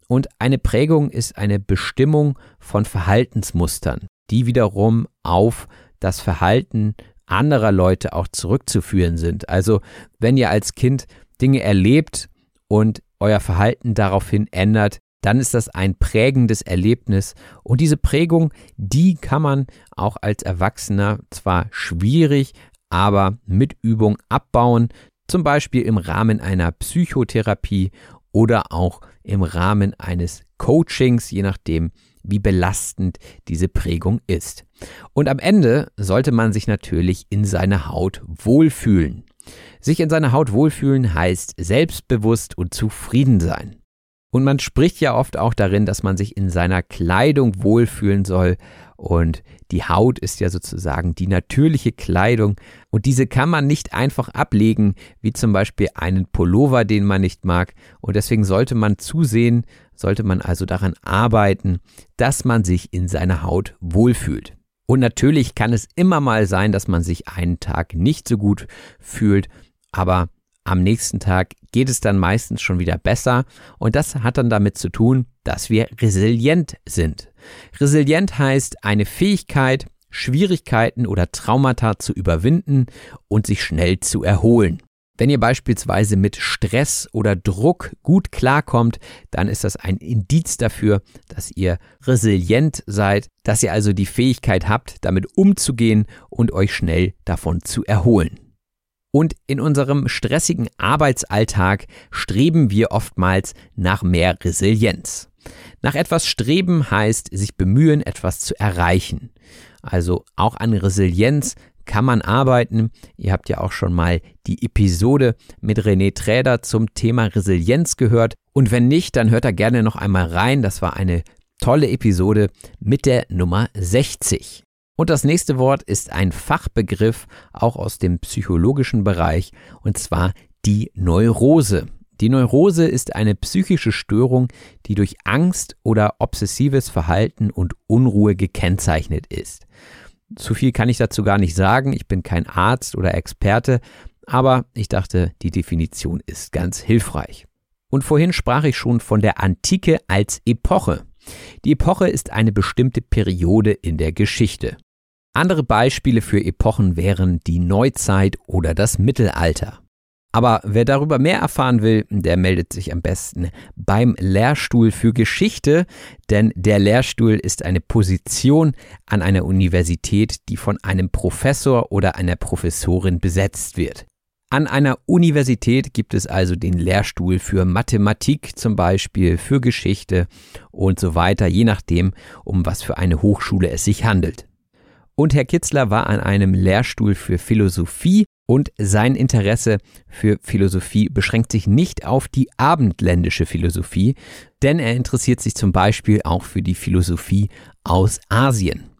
Und eine Prägung ist eine Bestimmung von Verhaltensmustern, die wiederum auf das Verhalten anderer Leute auch zurückzuführen sind. Also wenn ihr als Kind Dinge erlebt und euer Verhalten daraufhin ändert, dann ist das ein prägendes Erlebnis. Und diese Prägung, die kann man auch als Erwachsener zwar schwierig, aber mit Übung abbauen, zum Beispiel im Rahmen einer Psychotherapie oder auch im Rahmen eines Coachings, je nachdem, wie belastend diese Prägung ist. Und am Ende sollte man sich natürlich in seiner Haut wohlfühlen. Sich in seiner Haut wohlfühlen heißt selbstbewusst und zufrieden sein. Und man spricht ja oft auch darin, dass man sich in seiner Kleidung wohlfühlen soll. Und die Haut ist ja sozusagen die natürliche Kleidung. Und diese kann man nicht einfach ablegen, wie zum Beispiel einen Pullover, den man nicht mag. Und deswegen sollte man zusehen, sollte man also daran arbeiten, dass man sich in seiner Haut wohlfühlt. Und natürlich kann es immer mal sein, dass man sich einen Tag nicht so gut fühlt, aber am nächsten Tag geht es dann meistens schon wieder besser und das hat dann damit zu tun, dass wir resilient sind. Resilient heißt eine Fähigkeit, Schwierigkeiten oder Traumata zu überwinden und sich schnell zu erholen. Wenn ihr beispielsweise mit Stress oder Druck gut klarkommt, dann ist das ein Indiz dafür, dass ihr resilient seid, dass ihr also die Fähigkeit habt, damit umzugehen und euch schnell davon zu erholen. Und in unserem stressigen Arbeitsalltag streben wir oftmals nach mehr Resilienz. Nach etwas streben heißt sich bemühen, etwas zu erreichen. Also auch an Resilienz kann man arbeiten. Ihr habt ja auch schon mal die Episode mit René Träder zum Thema Resilienz gehört. Und wenn nicht, dann hört da gerne noch einmal rein. Das war eine tolle Episode mit der Nummer 60. Und das nächste Wort ist ein Fachbegriff, auch aus dem psychologischen Bereich, und zwar die Neurose. Die Neurose ist eine psychische Störung, die durch Angst oder obsessives Verhalten und Unruhe gekennzeichnet ist. Zu viel kann ich dazu gar nicht sagen, ich bin kein Arzt oder Experte, aber ich dachte, die Definition ist ganz hilfreich. Und vorhin sprach ich schon von der Antike als Epoche. Die Epoche ist eine bestimmte Periode in der Geschichte. Andere Beispiele für Epochen wären die Neuzeit oder das Mittelalter. Aber wer darüber mehr erfahren will, der meldet sich am besten beim Lehrstuhl für Geschichte, denn der Lehrstuhl ist eine Position an einer Universität, die von einem Professor oder einer Professorin besetzt wird. An einer Universität gibt es also den Lehrstuhl für Mathematik zum Beispiel, für Geschichte und so weiter, je nachdem, um was für eine Hochschule es sich handelt. Und Herr Kitzler war an einem Lehrstuhl für Philosophie und sein Interesse für Philosophie beschränkt sich nicht auf die abendländische Philosophie, denn er interessiert sich zum Beispiel auch für die Philosophie aus Asien.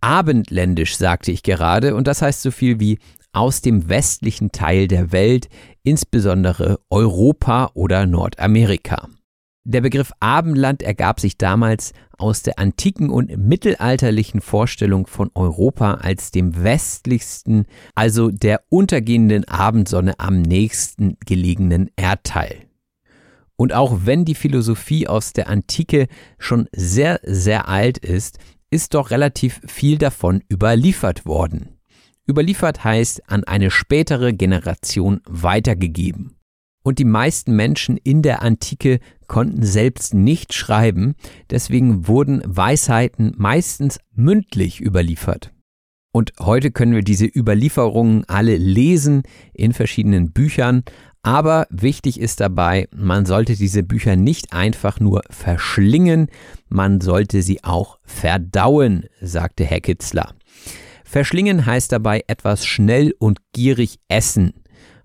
Abendländisch sagte ich gerade, und das heißt so viel wie aus dem westlichen Teil der Welt, insbesondere Europa oder Nordamerika. Der Begriff Abendland ergab sich damals aus der antiken und mittelalterlichen Vorstellung von Europa als dem westlichsten, also der untergehenden Abendsonne am nächsten gelegenen Erdteil. Und auch wenn die Philosophie aus der Antike schon sehr, sehr alt ist, ist doch relativ viel davon überliefert worden. Überliefert heißt an eine spätere Generation weitergegeben. Und die meisten Menschen in der Antike konnten selbst nicht schreiben, deswegen wurden Weisheiten meistens mündlich überliefert. Und heute können wir diese Überlieferungen alle lesen in verschiedenen Büchern, aber wichtig ist dabei, man sollte diese Bücher nicht einfach nur verschlingen, man sollte sie auch verdauen, sagte Herr Kitzler. Verschlingen heißt dabei etwas schnell und gierig essen.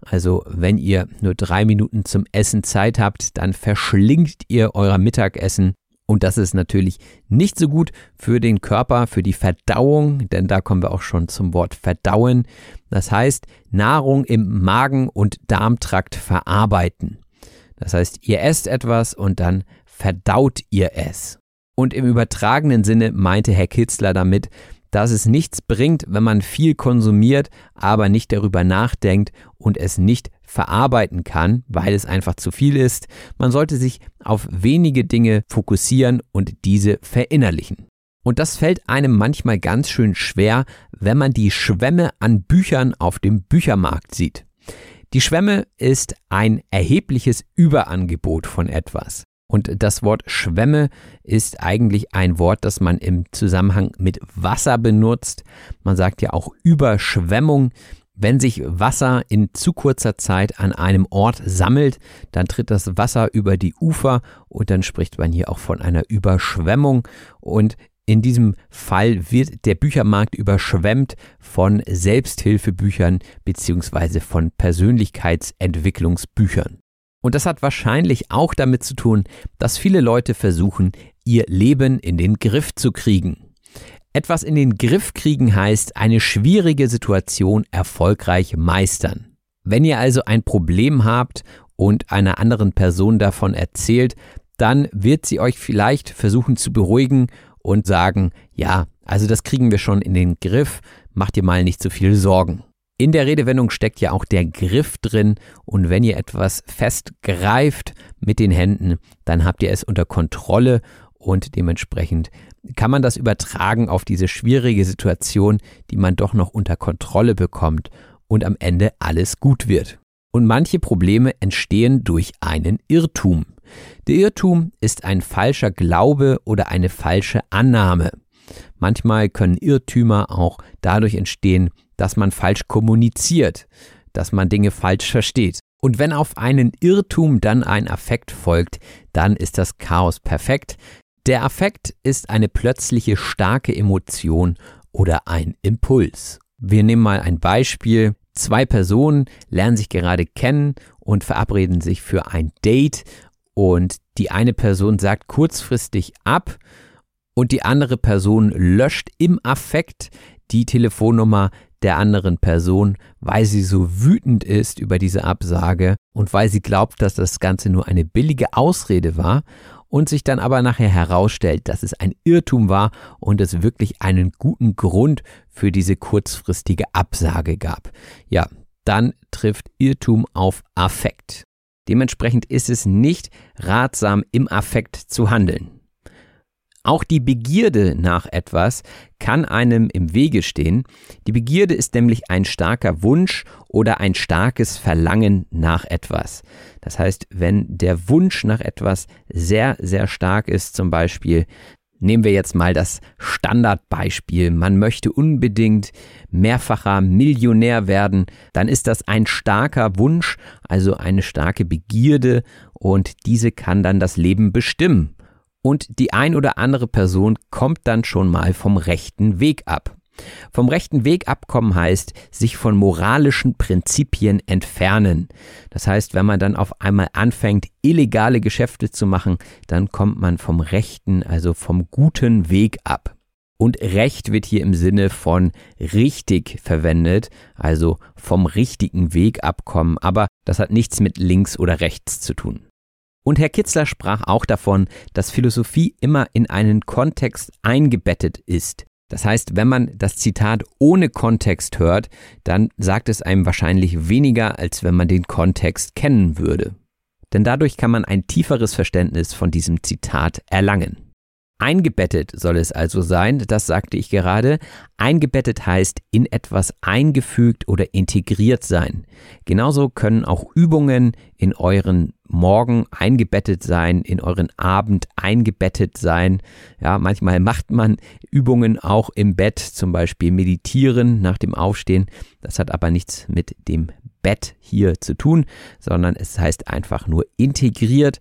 Also wenn ihr nur drei Minuten zum Essen Zeit habt, dann verschlingt ihr euer Mittagessen. Und das ist natürlich nicht so gut für den Körper, für die Verdauung, denn da kommen wir auch schon zum Wort verdauen. Das heißt, Nahrung im Magen- und Darmtrakt verarbeiten. Das heißt, ihr esst etwas und dann verdaut ihr es. Und im übertragenen Sinne meinte Herr Kitzler damit, dass es nichts bringt, wenn man viel konsumiert, aber nicht darüber nachdenkt und es nicht verarbeiten kann, weil es einfach zu viel ist. Man sollte sich auf wenige Dinge fokussieren und diese verinnerlichen. Und das fällt einem manchmal ganz schön schwer, wenn man die Schwämme an Büchern auf dem Büchermarkt sieht. Die Schwemme ist ein erhebliches Überangebot von etwas. Und das Wort Schwämme ist eigentlich ein Wort, das man im Zusammenhang mit Wasser benutzt. Man sagt ja auch Überschwemmung. Wenn sich Wasser in zu kurzer Zeit an einem Ort sammelt, dann tritt das Wasser über die Ufer und dann spricht man hier auch von einer Überschwemmung. Und in diesem Fall wird der Büchermarkt überschwemmt von Selbsthilfebüchern beziehungsweise von Persönlichkeitsentwicklungsbüchern. Und das hat wahrscheinlich auch damit zu tun, dass viele Leute versuchen, ihr Leben in den Griff zu kriegen. Etwas in den Griff kriegen heißt, eine schwierige Situation erfolgreich meistern. Wenn ihr also ein Problem habt und einer anderen Person davon erzählt, dann wird sie euch vielleicht versuchen zu beruhigen und sagen, ja, also das kriegen wir schon in den Griff, macht ihr mal nicht so viel Sorgen. In der Redewendung steckt ja auch der Griff drin und wenn ihr etwas festgreift mit den Händen, dann habt ihr es unter Kontrolle und dementsprechend kann man das übertragen auf diese schwierige Situation, die man doch noch unter Kontrolle bekommt und am Ende alles gut wird. Und manche Probleme entstehen durch einen Irrtum. Der Irrtum ist ein falscher Glaube oder eine falsche Annahme. Manchmal können Irrtümer auch dadurch entstehen, dass man falsch kommuniziert, dass man Dinge falsch versteht. Und wenn auf einen Irrtum dann ein Affekt folgt, dann ist das Chaos perfekt. Der Affekt ist eine plötzliche starke Emotion oder ein Impuls. Wir nehmen mal ein Beispiel. Zwei Personen lernen sich gerade kennen und verabreden sich für ein Date und die eine Person sagt kurzfristig ab und die andere Person löscht im Affekt die Telefonnummer der anderen Person, weil sie so wütend ist über diese Absage und weil sie glaubt, dass das Ganze nur eine billige Ausrede war und sich dann aber nachher herausstellt, dass es ein Irrtum war und es wirklich einen guten Grund für diese kurzfristige Absage gab. Ja, dann trifft Irrtum auf Affekt. Dementsprechend ist es nicht ratsam, im Affekt zu handeln. Auch die Begierde nach etwas kann einem im Wege stehen. Die Begierde ist nämlich ein starker Wunsch oder ein starkes Verlangen nach etwas. Das heißt, wenn der Wunsch nach etwas sehr, sehr stark ist, zum Beispiel, nehmen wir jetzt mal das Standardbeispiel, man möchte unbedingt mehrfacher Millionär werden, dann ist das ein starker Wunsch, also eine starke Begierde und diese kann dann das Leben bestimmen und die ein oder andere Person kommt dann schon mal vom rechten Weg ab. Vom rechten Weg abkommen heißt, sich von moralischen Prinzipien entfernen. Das heißt, wenn man dann auf einmal anfängt, illegale Geschäfte zu machen, dann kommt man vom rechten, also vom guten Weg ab. Und Recht wird hier im Sinne von richtig verwendet, also vom richtigen Weg abkommen, aber das hat nichts mit links oder rechts zu tun. Und Herr Kitzler sprach auch davon, dass Philosophie immer in einen Kontext eingebettet ist. Das heißt, wenn man das Zitat ohne Kontext hört, dann sagt es einem wahrscheinlich weniger, als wenn man den Kontext kennen würde. Denn dadurch kann man ein tieferes Verständnis von diesem Zitat erlangen. Eingebettet soll es also sein, das sagte ich gerade. Eingebettet heißt in etwas eingefügt oder integriert sein. Genauso können auch Übungen in euren Morgen eingebettet sein, in euren Abend eingebettet sein. Ja, manchmal macht man Übungen auch im Bett, zum Beispiel meditieren nach dem Aufstehen. Das hat aber nichts mit dem Bett hier zu tun, sondern es heißt einfach nur integriert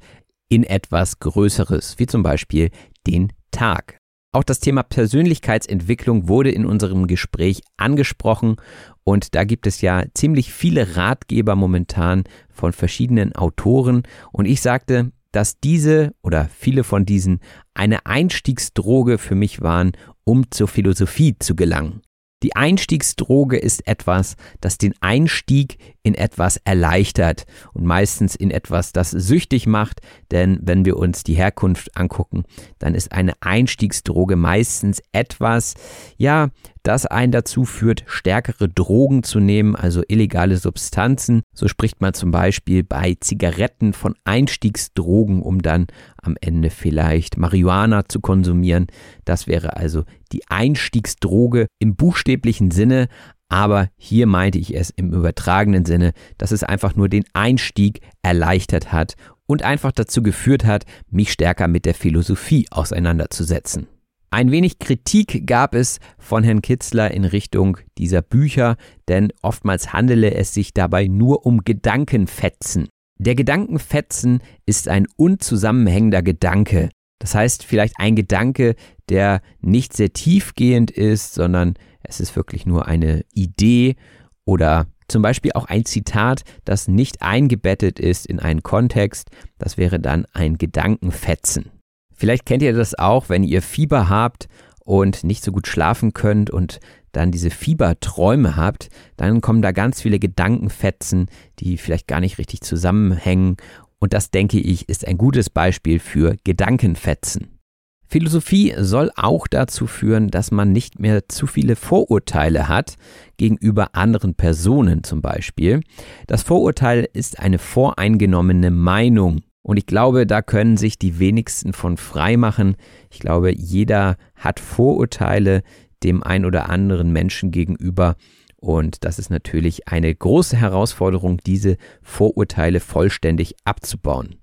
in etwas Größeres, wie zum Beispiel den Tag. Auch das Thema Persönlichkeitsentwicklung wurde in unserem Gespräch angesprochen und da gibt es ja ziemlich viele Ratgeber momentan von verschiedenen Autoren und ich sagte, dass diese oder viele von diesen eine Einstiegsdroge für mich waren, um zur Philosophie zu gelangen. Die Einstiegsdroge ist etwas, das den Einstieg in etwas erleichtert und meistens in etwas, das süchtig macht, denn wenn wir uns die Herkunft angucken, dann ist eine Einstiegsdroge meistens etwas, ja, das einen dazu führt, stärkere Drogen zu nehmen, also illegale Substanzen. So spricht man zum Beispiel bei Zigaretten von Einstiegsdrogen, um dann am Ende vielleicht Marihuana zu konsumieren. Das wäre also die Einstiegsdroge im buchstäblichen Sinne, aber hier meinte ich es im übertragenen Sinne, dass es einfach nur den Einstieg erleichtert hat und einfach dazu geführt hat, mich stärker mit der Philosophie auseinanderzusetzen. Ein wenig Kritik gab es von Herrn Kitzler in Richtung dieser Bücher, denn oftmals handele es sich dabei nur um Gedankenfetzen. Der Gedankenfetzen ist ein unzusammenhängender Gedanke. Das heißt vielleicht ein Gedanke, der nicht sehr tiefgehend ist, sondern es ist wirklich nur eine Idee oder Zum Beispiel auch ein Zitat, das nicht eingebettet ist in einen Kontext, das wäre dann ein Gedankenfetzen. Vielleicht kennt ihr das auch, wenn ihr Fieber habt und nicht so gut schlafen könnt und dann diese Fieberträume habt, dann kommen da ganz viele Gedankenfetzen, die vielleicht gar nicht richtig zusammenhängen. Und das, denke ich, ist ein gutes Beispiel für Gedankenfetzen. Philosophie soll auch dazu führen, dass man nicht mehr zu viele Vorurteile hat gegenüber anderen Personen zum Beispiel. Das Vorurteil ist eine voreingenommene Meinung. Und ich glaube, da können sich die wenigsten von frei machen. Ich glaube, jeder hat Vorurteile dem ein oder anderen Menschen gegenüber. Und das ist natürlich eine große Herausforderung, diese Vorurteile vollständig abzubauen.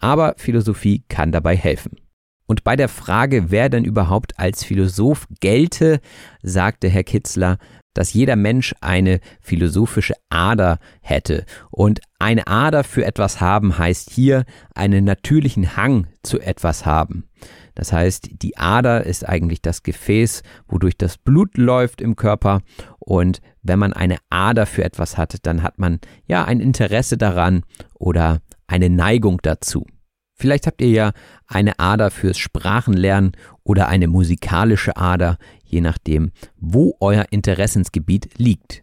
Aber Philosophie kann dabei helfen. Und bei der Frage, wer denn überhaupt als Philosoph gelte, sagte Herr Kitzler, dass jeder Mensch eine philosophische Ader hätte. Und eine Ader für etwas haben heißt hier einen natürlichen Hang zu etwas haben. Das heißt, die Ader ist eigentlich das Gefäß, wodurch das Blut läuft im Körper. Und wenn man eine Ader für etwas hat, dann hat man ja ein Interesse daran oder eine Neigung dazu. Vielleicht habt ihr ja eine Ader fürs Sprachenlernen oder eine musikalische Ader, je nachdem, wo euer Interessensgebiet liegt.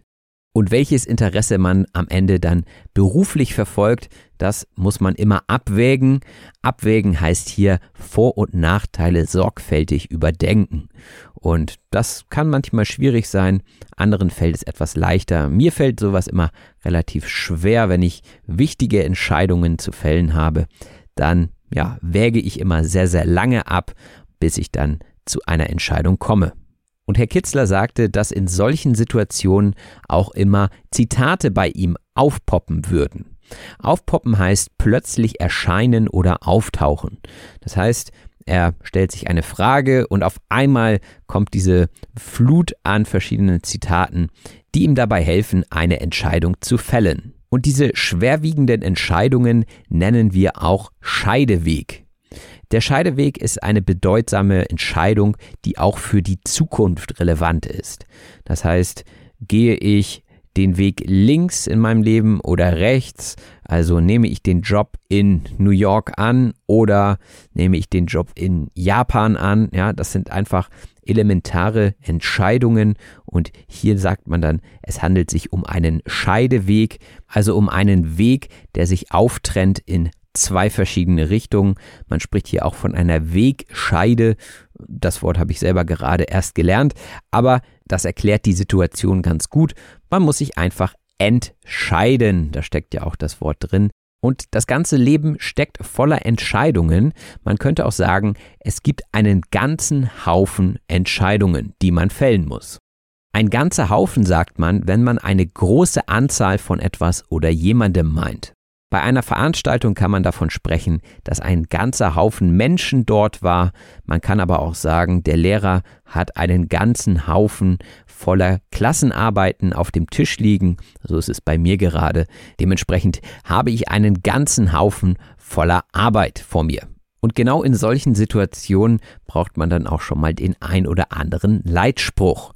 Und welches Interesse man am Ende dann beruflich verfolgt, das muss man immer abwägen. Abwägen heißt hier Vor- und Nachteile sorgfältig überdenken. Und das kann manchmal schwierig sein, anderen fällt es etwas leichter. Mir fällt sowas immer relativ schwer, wenn ich wichtige Entscheidungen zu fällen habe dann ja, wäge ich immer sehr, sehr lange ab, bis ich dann zu einer Entscheidung komme. Und Herr Kitzler sagte, dass in solchen Situationen auch immer Zitate bei ihm aufpoppen würden. Aufpoppen heißt plötzlich erscheinen oder auftauchen. Das heißt, er stellt sich eine Frage und auf einmal kommt diese Flut an verschiedenen Zitaten, die ihm dabei helfen, eine Entscheidung zu fällen. Und diese schwerwiegenden Entscheidungen nennen wir auch Scheideweg. Der Scheideweg ist eine bedeutsame Entscheidung, die auch für die Zukunft relevant ist. Das heißt, gehe ich den Weg links in meinem Leben oder rechts? Also nehme ich den Job in New York an oder nehme ich den Job in Japan an? Ja, das sind einfach elementare Entscheidungen und hier sagt man dann, es handelt sich um einen Scheideweg, also um einen Weg, der sich auftrennt in zwei verschiedene Richtungen. Man spricht hier auch von einer Wegscheide. Das Wort habe ich selber gerade erst gelernt, aber das erklärt die Situation ganz gut. Man muss sich einfach entscheiden. Da steckt ja auch das Wort drin. Und das ganze Leben steckt voller Entscheidungen. Man könnte auch sagen, es gibt einen ganzen Haufen Entscheidungen, die man fällen muss. Ein ganzer Haufen sagt man, wenn man eine große Anzahl von etwas oder jemandem meint. Bei einer Veranstaltung kann man davon sprechen, dass ein ganzer Haufen Menschen dort war. Man kann aber auch sagen, der Lehrer hat einen ganzen Haufen voller Klassenarbeiten auf dem Tisch liegen. So ist es bei mir gerade. Dementsprechend habe ich einen ganzen Haufen voller Arbeit vor mir. Und genau in solchen Situationen braucht man dann auch schon mal den ein oder anderen Leitspruch.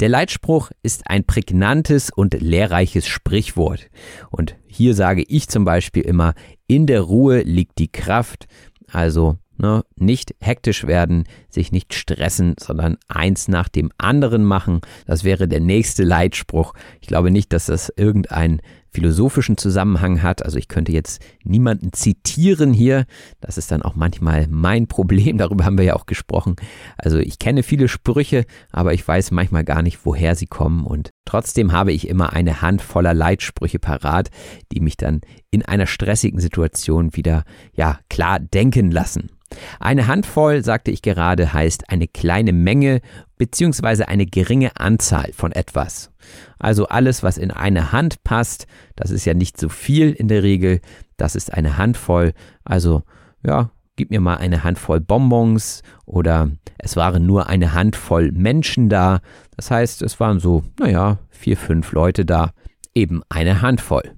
Der Leitspruch ist ein prägnantes und lehrreiches Sprichwort. Und hier sage ich zum Beispiel immer, in der Ruhe liegt die Kraft. Also ne, nicht hektisch werden, sich nicht stressen, sondern eins nach dem anderen machen. Das wäre der nächste Leitspruch. Ich glaube nicht, dass das irgendein philosophischen Zusammenhang hat. Also ich könnte jetzt niemanden zitieren hier. Das ist dann auch manchmal mein Problem. Darüber haben wir ja auch gesprochen. Also ich kenne viele Sprüche, aber ich weiß manchmal gar nicht, woher sie kommen. Und trotzdem habe ich immer eine Hand voller Leitsprüche parat, die mich dann in einer stressigen Situation wieder, ja, klar denken lassen. Eine Handvoll, sagte ich gerade, heißt eine kleine Menge bzw. eine geringe Anzahl von etwas. Also alles, was in eine Hand passt, das ist ja nicht so viel in der Regel, das ist eine Handvoll. Also ja, gib mir mal eine Handvoll Bonbons oder es waren nur eine Handvoll Menschen da. Das heißt, es waren so, naja, vier, fünf Leute da, eben eine Handvoll.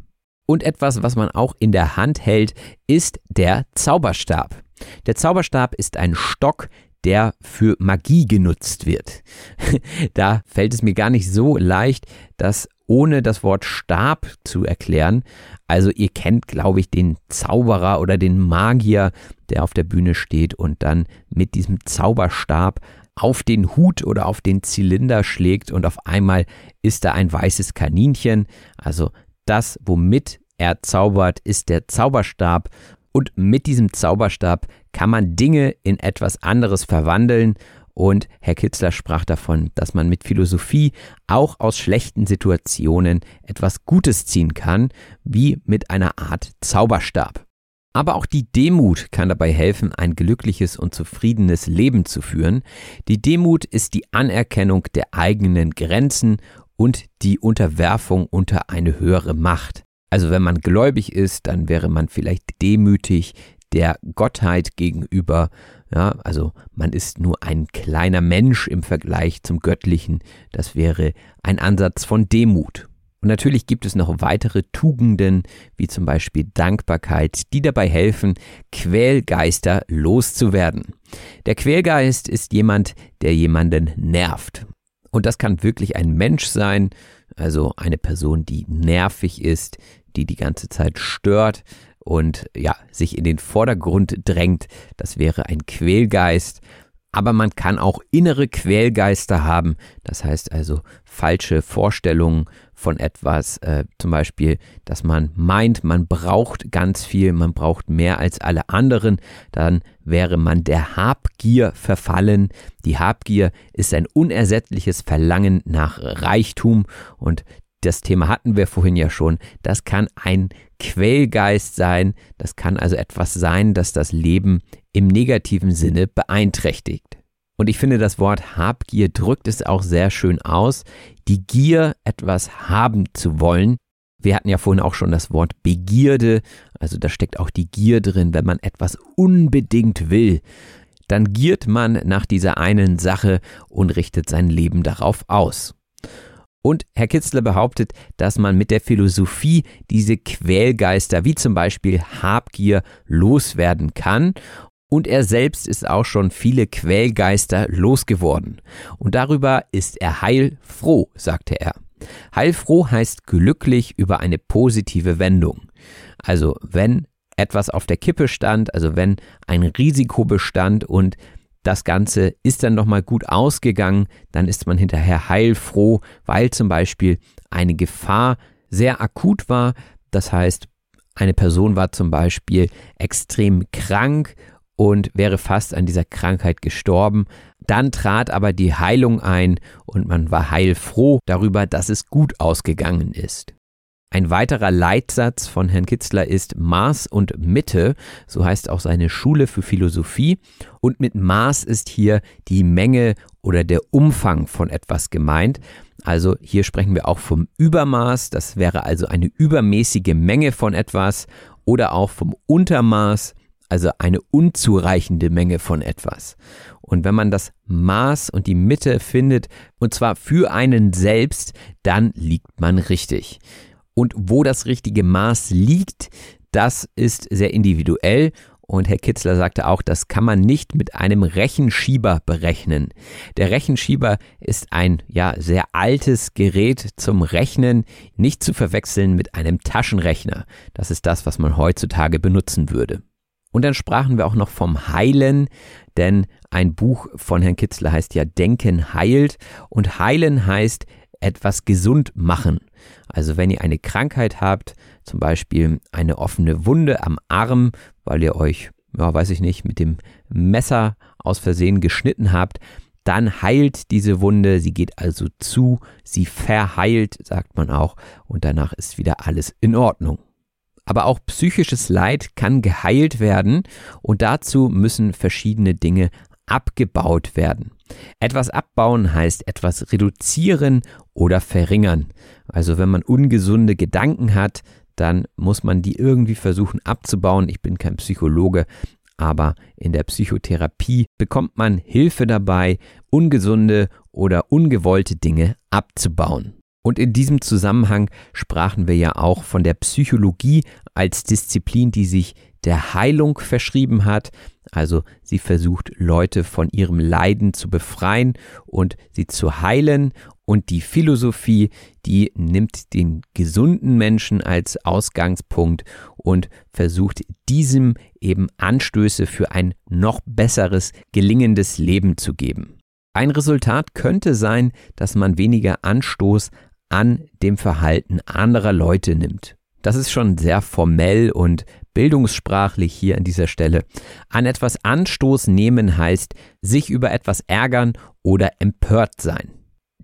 Und etwas, was man auch in der Hand hält, ist der Zauberstab. Der Zauberstab ist ein Stock, der für Magie genutzt wird. da fällt es mir gar nicht so leicht, das ohne das Wort Stab zu erklären. Also ihr kennt, glaube ich, den Zauberer oder den Magier, der auf der Bühne steht und dann mit diesem Zauberstab auf den Hut oder auf den Zylinder schlägt und auf einmal ist da ein weißes Kaninchen. Also das, womit er zaubert, ist der Zauberstab und mit diesem Zauberstab kann man Dinge in etwas anderes verwandeln und Herr Kitzler sprach davon, dass man mit Philosophie auch aus schlechten Situationen etwas Gutes ziehen kann, wie mit einer Art Zauberstab. Aber auch die Demut kann dabei helfen, ein glückliches und zufriedenes Leben zu führen. Die Demut ist die Anerkennung der eigenen Grenzen und die Unterwerfung unter eine höhere Macht. Also wenn man gläubig ist, dann wäre man vielleicht demütig der Gottheit gegenüber. Ja, also man ist nur ein kleiner Mensch im Vergleich zum Göttlichen. Das wäre ein Ansatz von Demut. Und natürlich gibt es noch weitere Tugenden, wie zum Beispiel Dankbarkeit, die dabei helfen, Quälgeister loszuwerden. Der Quälgeist ist jemand, der jemanden nervt. Und das kann wirklich ein Mensch sein, also eine Person, die nervig ist, die die ganze Zeit stört und ja, sich in den Vordergrund drängt. Das wäre ein Quälgeist. Aber man kann auch innere Quälgeister haben, das heißt also falsche Vorstellungen von etwas, äh, zum Beispiel, dass man meint, man braucht ganz viel, man braucht mehr als alle anderen, dann wäre man der Habgier verfallen. Die Habgier ist ein unersättliches Verlangen nach Reichtum und das Thema hatten wir vorhin ja schon, das kann ein Quellgeist sein, das kann also etwas sein, das das Leben im negativen Sinne beeinträchtigt. Und ich finde, das Wort Habgier drückt es auch sehr schön aus, die Gier, etwas haben zu wollen. Wir hatten ja vorhin auch schon das Wort Begierde, also da steckt auch die Gier drin, wenn man etwas unbedingt will. Dann giert man nach dieser einen Sache und richtet sein Leben darauf aus. Und Herr Kitzler behauptet, dass man mit der Philosophie diese Quälgeister wie zum Beispiel Habgier loswerden kann. Und er selbst ist auch schon viele Quälgeister losgeworden. Und darüber ist er heilfroh, sagte er. Heilfroh heißt glücklich über eine positive Wendung. Also wenn etwas auf der Kippe stand, also wenn ein Risiko bestand und das Ganze ist dann nochmal gut ausgegangen, dann ist man hinterher heilfroh, weil zum Beispiel eine Gefahr sehr akut war. Das heißt, eine Person war zum Beispiel extrem krank und wäre fast an dieser Krankheit gestorben. Dann trat aber die Heilung ein und man war heilfroh darüber, dass es gut ausgegangen ist. Ein weiterer Leitsatz von Herrn Kitzler ist Maß und Mitte, so heißt auch seine Schule für Philosophie. Und mit Maß ist hier die Menge oder der Umfang von etwas gemeint. Also hier sprechen wir auch vom Übermaß, das wäre also eine übermäßige Menge von etwas oder auch vom Untermaß, also eine unzureichende Menge von etwas. Und wenn man das Maß und die Mitte findet, und zwar für einen selbst, dann liegt man richtig. Und wo das richtige Maß liegt, das ist sehr individuell. Und Herr Kitzler sagte auch, das kann man nicht mit einem Rechenschieber berechnen. Der Rechenschieber ist ein ja sehr altes Gerät zum Rechnen, nicht zu verwechseln mit einem Taschenrechner. Das ist das, was man heutzutage benutzen würde. Und dann sprachen wir auch noch vom Heilen, denn ein Buch von Herrn Kitzler heißt ja Denken heilt und heilen heißt etwas gesund machen. Also wenn ihr eine Krankheit habt, zum Beispiel eine offene Wunde am Arm, weil ihr euch, ja, weiß ich nicht, mit dem Messer aus Versehen geschnitten habt, dann heilt diese Wunde, sie geht also zu, sie verheilt, sagt man auch, und danach ist wieder alles in Ordnung. Aber auch psychisches Leid kann geheilt werden und dazu müssen verschiedene Dinge abgebaut werden. Etwas abbauen heißt etwas reduzieren oder verringern. Also wenn man ungesunde Gedanken hat, dann muss man die irgendwie versuchen abzubauen. Ich bin kein Psychologe, aber in der Psychotherapie bekommt man Hilfe dabei, ungesunde oder ungewollte Dinge abzubauen. Und in diesem Zusammenhang sprachen wir ja auch von der Psychologie als Disziplin, die sich der Heilung verschrieben hat. Also sie versucht Leute von ihrem Leiden zu befreien und sie zu heilen Und die Philosophie, die nimmt den gesunden Menschen als Ausgangspunkt und versucht diesem eben Anstöße für ein noch besseres, gelingendes Leben zu geben. Ein Resultat könnte sein, dass man weniger Anstoß an dem Verhalten anderer Leute nimmt. Das ist schon sehr formell und bildungssprachlich hier an dieser Stelle. An etwas Anstoß nehmen heißt sich über etwas ärgern oder empört sein.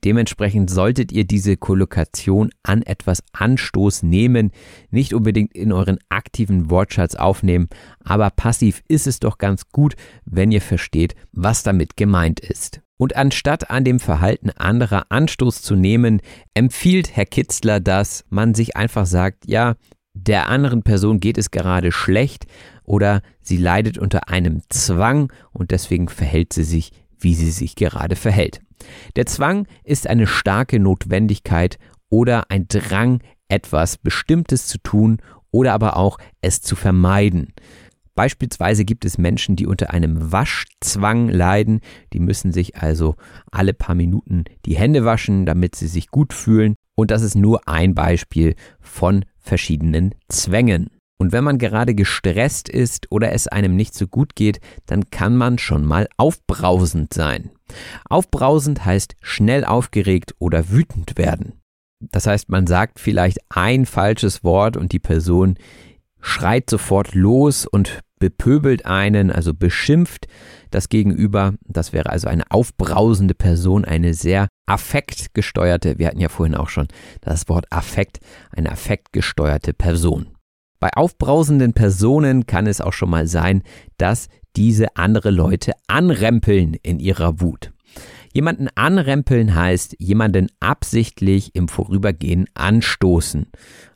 Dementsprechend solltet ihr diese Kollokation an etwas Anstoß nehmen, nicht unbedingt in euren aktiven Wortschatz aufnehmen, aber passiv ist es doch ganz gut, wenn ihr versteht, was damit gemeint ist. Und anstatt an dem Verhalten anderer Anstoß zu nehmen, empfiehlt Herr Kitzler, dass man sich einfach sagt, ja, der anderen Person geht es gerade schlecht oder sie leidet unter einem Zwang und deswegen verhält sie sich, wie sie sich gerade verhält. Der Zwang ist eine starke Notwendigkeit oder ein Drang, etwas Bestimmtes zu tun oder aber auch es zu vermeiden. Beispielsweise gibt es Menschen, die unter einem Waschzwang leiden. Die müssen sich also alle paar Minuten die Hände waschen, damit sie sich gut fühlen. Und das ist nur ein Beispiel von verschiedenen Zwängen. Und wenn man gerade gestresst ist oder es einem nicht so gut geht, dann kann man schon mal aufbrausend sein. Aufbrausend heißt schnell aufgeregt oder wütend werden. Das heißt, man sagt vielleicht ein falsches Wort und die Person schreit sofort los und bepöbelt einen, also beschimpft das Gegenüber. Das wäre also eine aufbrausende Person, eine sehr affektgesteuerte, wir hatten ja vorhin auch schon das Wort Affekt, eine affektgesteuerte Person. Bei aufbrausenden Personen kann es auch schon mal sein, dass diese andere Leute anrempeln in ihrer Wut. Jemanden anrempeln heißt jemanden absichtlich im Vorübergehen anstoßen.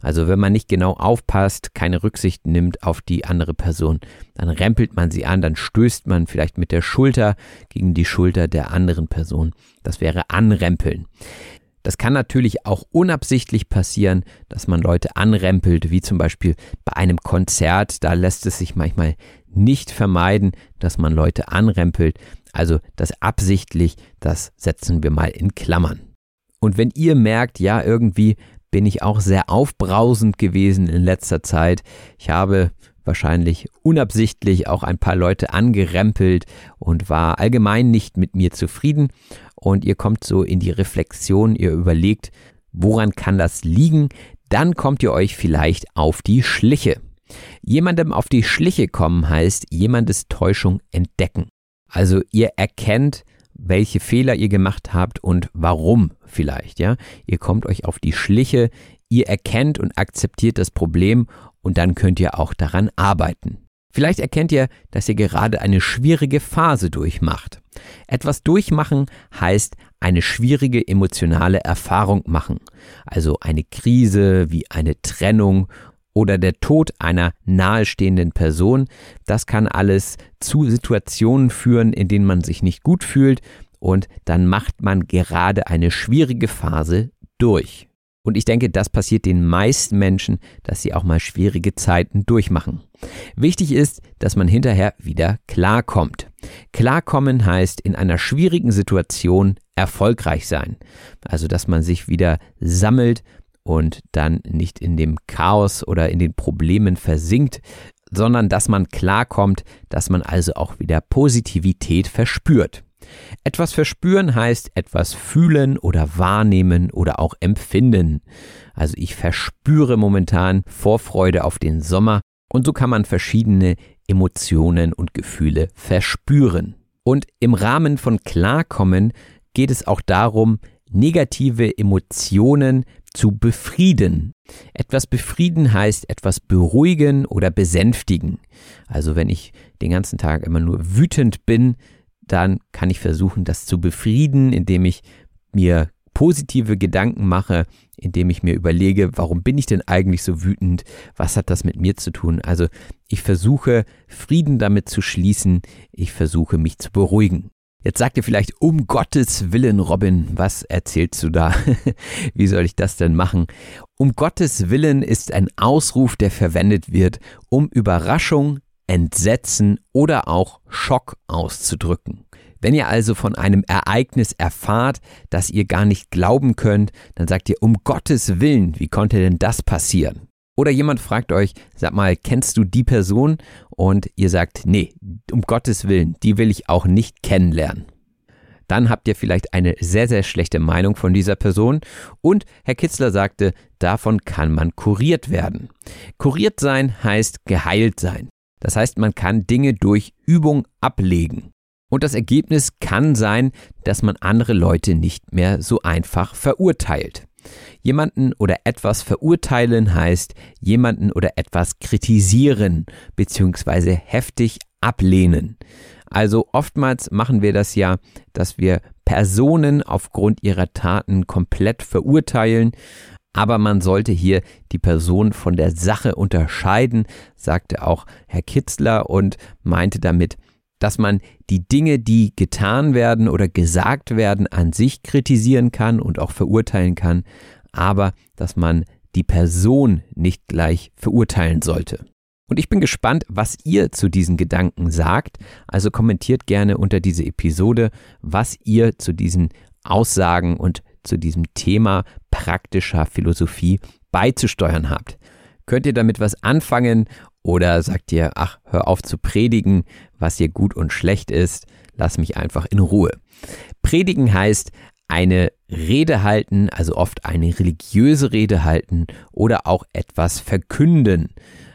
Also wenn man nicht genau aufpasst, keine Rücksicht nimmt auf die andere Person, dann rempelt man sie an, dann stößt man vielleicht mit der Schulter gegen die Schulter der anderen Person. Das wäre anrempeln. Das kann natürlich auch unabsichtlich passieren, dass man Leute anrempelt, wie zum Beispiel bei einem Konzert. Da lässt es sich manchmal nicht vermeiden, dass man Leute anrempelt. Also das absichtlich, das setzen wir mal in Klammern. Und wenn ihr merkt, ja, irgendwie bin ich auch sehr aufbrausend gewesen in letzter Zeit, ich habe wahrscheinlich unabsichtlich auch ein paar Leute angerempelt und war allgemein nicht mit mir zufrieden und ihr kommt so in die Reflexion, ihr überlegt, woran kann das liegen, dann kommt ihr euch vielleicht auf die Schliche. Jemandem auf die Schliche kommen heißt jemandes Täuschung entdecken. Also ihr erkennt, welche Fehler ihr gemacht habt und warum vielleicht, ja? Ihr kommt euch auf die Schliche, ihr erkennt und akzeptiert das Problem und dann könnt ihr auch daran arbeiten. Vielleicht erkennt ihr, dass ihr gerade eine schwierige Phase durchmacht. Etwas durchmachen heißt eine schwierige emotionale Erfahrung machen, also eine Krise wie eine Trennung oder der Tod einer nahestehenden Person. Das kann alles zu Situationen führen, in denen man sich nicht gut fühlt und dann macht man gerade eine schwierige Phase durch. Und ich denke, das passiert den meisten Menschen, dass sie auch mal schwierige Zeiten durchmachen. Wichtig ist, dass man hinterher wieder klarkommt. Klarkommen heißt in einer schwierigen Situation erfolgreich sein. Also, dass man sich wieder sammelt, und dann nicht in dem Chaos oder in den Problemen versinkt, sondern dass man klarkommt, dass man also auch wieder Positivität verspürt. Etwas verspüren heißt etwas fühlen oder wahrnehmen oder auch empfinden. Also ich verspüre momentan Vorfreude auf den Sommer und so kann man verschiedene Emotionen und Gefühle verspüren. Und im Rahmen von Klarkommen geht es auch darum, negative Emotionen zu befrieden. Etwas befrieden heißt etwas beruhigen oder besänftigen. Also wenn ich den ganzen Tag immer nur wütend bin, dann kann ich versuchen, das zu befrieden, indem ich mir positive Gedanken mache, indem ich mir überlege, warum bin ich denn eigentlich so wütend? Was hat das mit mir zu tun? Also ich versuche Frieden damit zu schließen, ich versuche mich zu beruhigen. Jetzt sagt ihr vielleicht, um Gottes Willen, Robin, was erzählst du da? Wie soll ich das denn machen? Um Gottes Willen ist ein Ausruf, der verwendet wird, um Überraschung, Entsetzen oder auch Schock auszudrücken. Wenn ihr also von einem Ereignis erfahrt, das ihr gar nicht glauben könnt, dann sagt ihr, um Gottes Willen, wie konnte denn das passieren? Oder jemand fragt euch, sag mal, kennst du die Person? Und ihr sagt, nee, um Gottes Willen, die will ich auch nicht kennenlernen. Dann habt ihr vielleicht eine sehr, sehr schlechte Meinung von dieser Person. Und Herr Kitzler sagte, davon kann man kuriert werden. Kuriert sein heißt geheilt sein. Das heißt, man kann Dinge durch Übung ablegen. Und das Ergebnis kann sein, dass man andere Leute nicht mehr so einfach verurteilt. Jemanden oder etwas verurteilen heißt jemanden oder etwas kritisieren bzw. heftig ablehnen. Also oftmals machen wir das ja, dass wir Personen aufgrund ihrer Taten komplett verurteilen, aber man sollte hier die Person von der Sache unterscheiden, sagte auch Herr Kitzler und meinte damit, dass man die Dinge, die getan werden oder gesagt werden, an sich kritisieren kann und auch verurteilen kann, aber dass man die Person nicht gleich verurteilen sollte. Und ich bin gespannt, was ihr zu diesen Gedanken sagt. Also kommentiert gerne unter diese Episode, was ihr zu diesen Aussagen und zu diesem Thema praktischer Philosophie beizusteuern habt. Könnt ihr damit was anfangen oder sagt ihr, ach, hör auf zu predigen, was hier gut und schlecht ist, lass mich einfach in Ruhe. Predigen heißt eine Rede halten, also oft eine religiöse Rede halten oder auch etwas verkünden.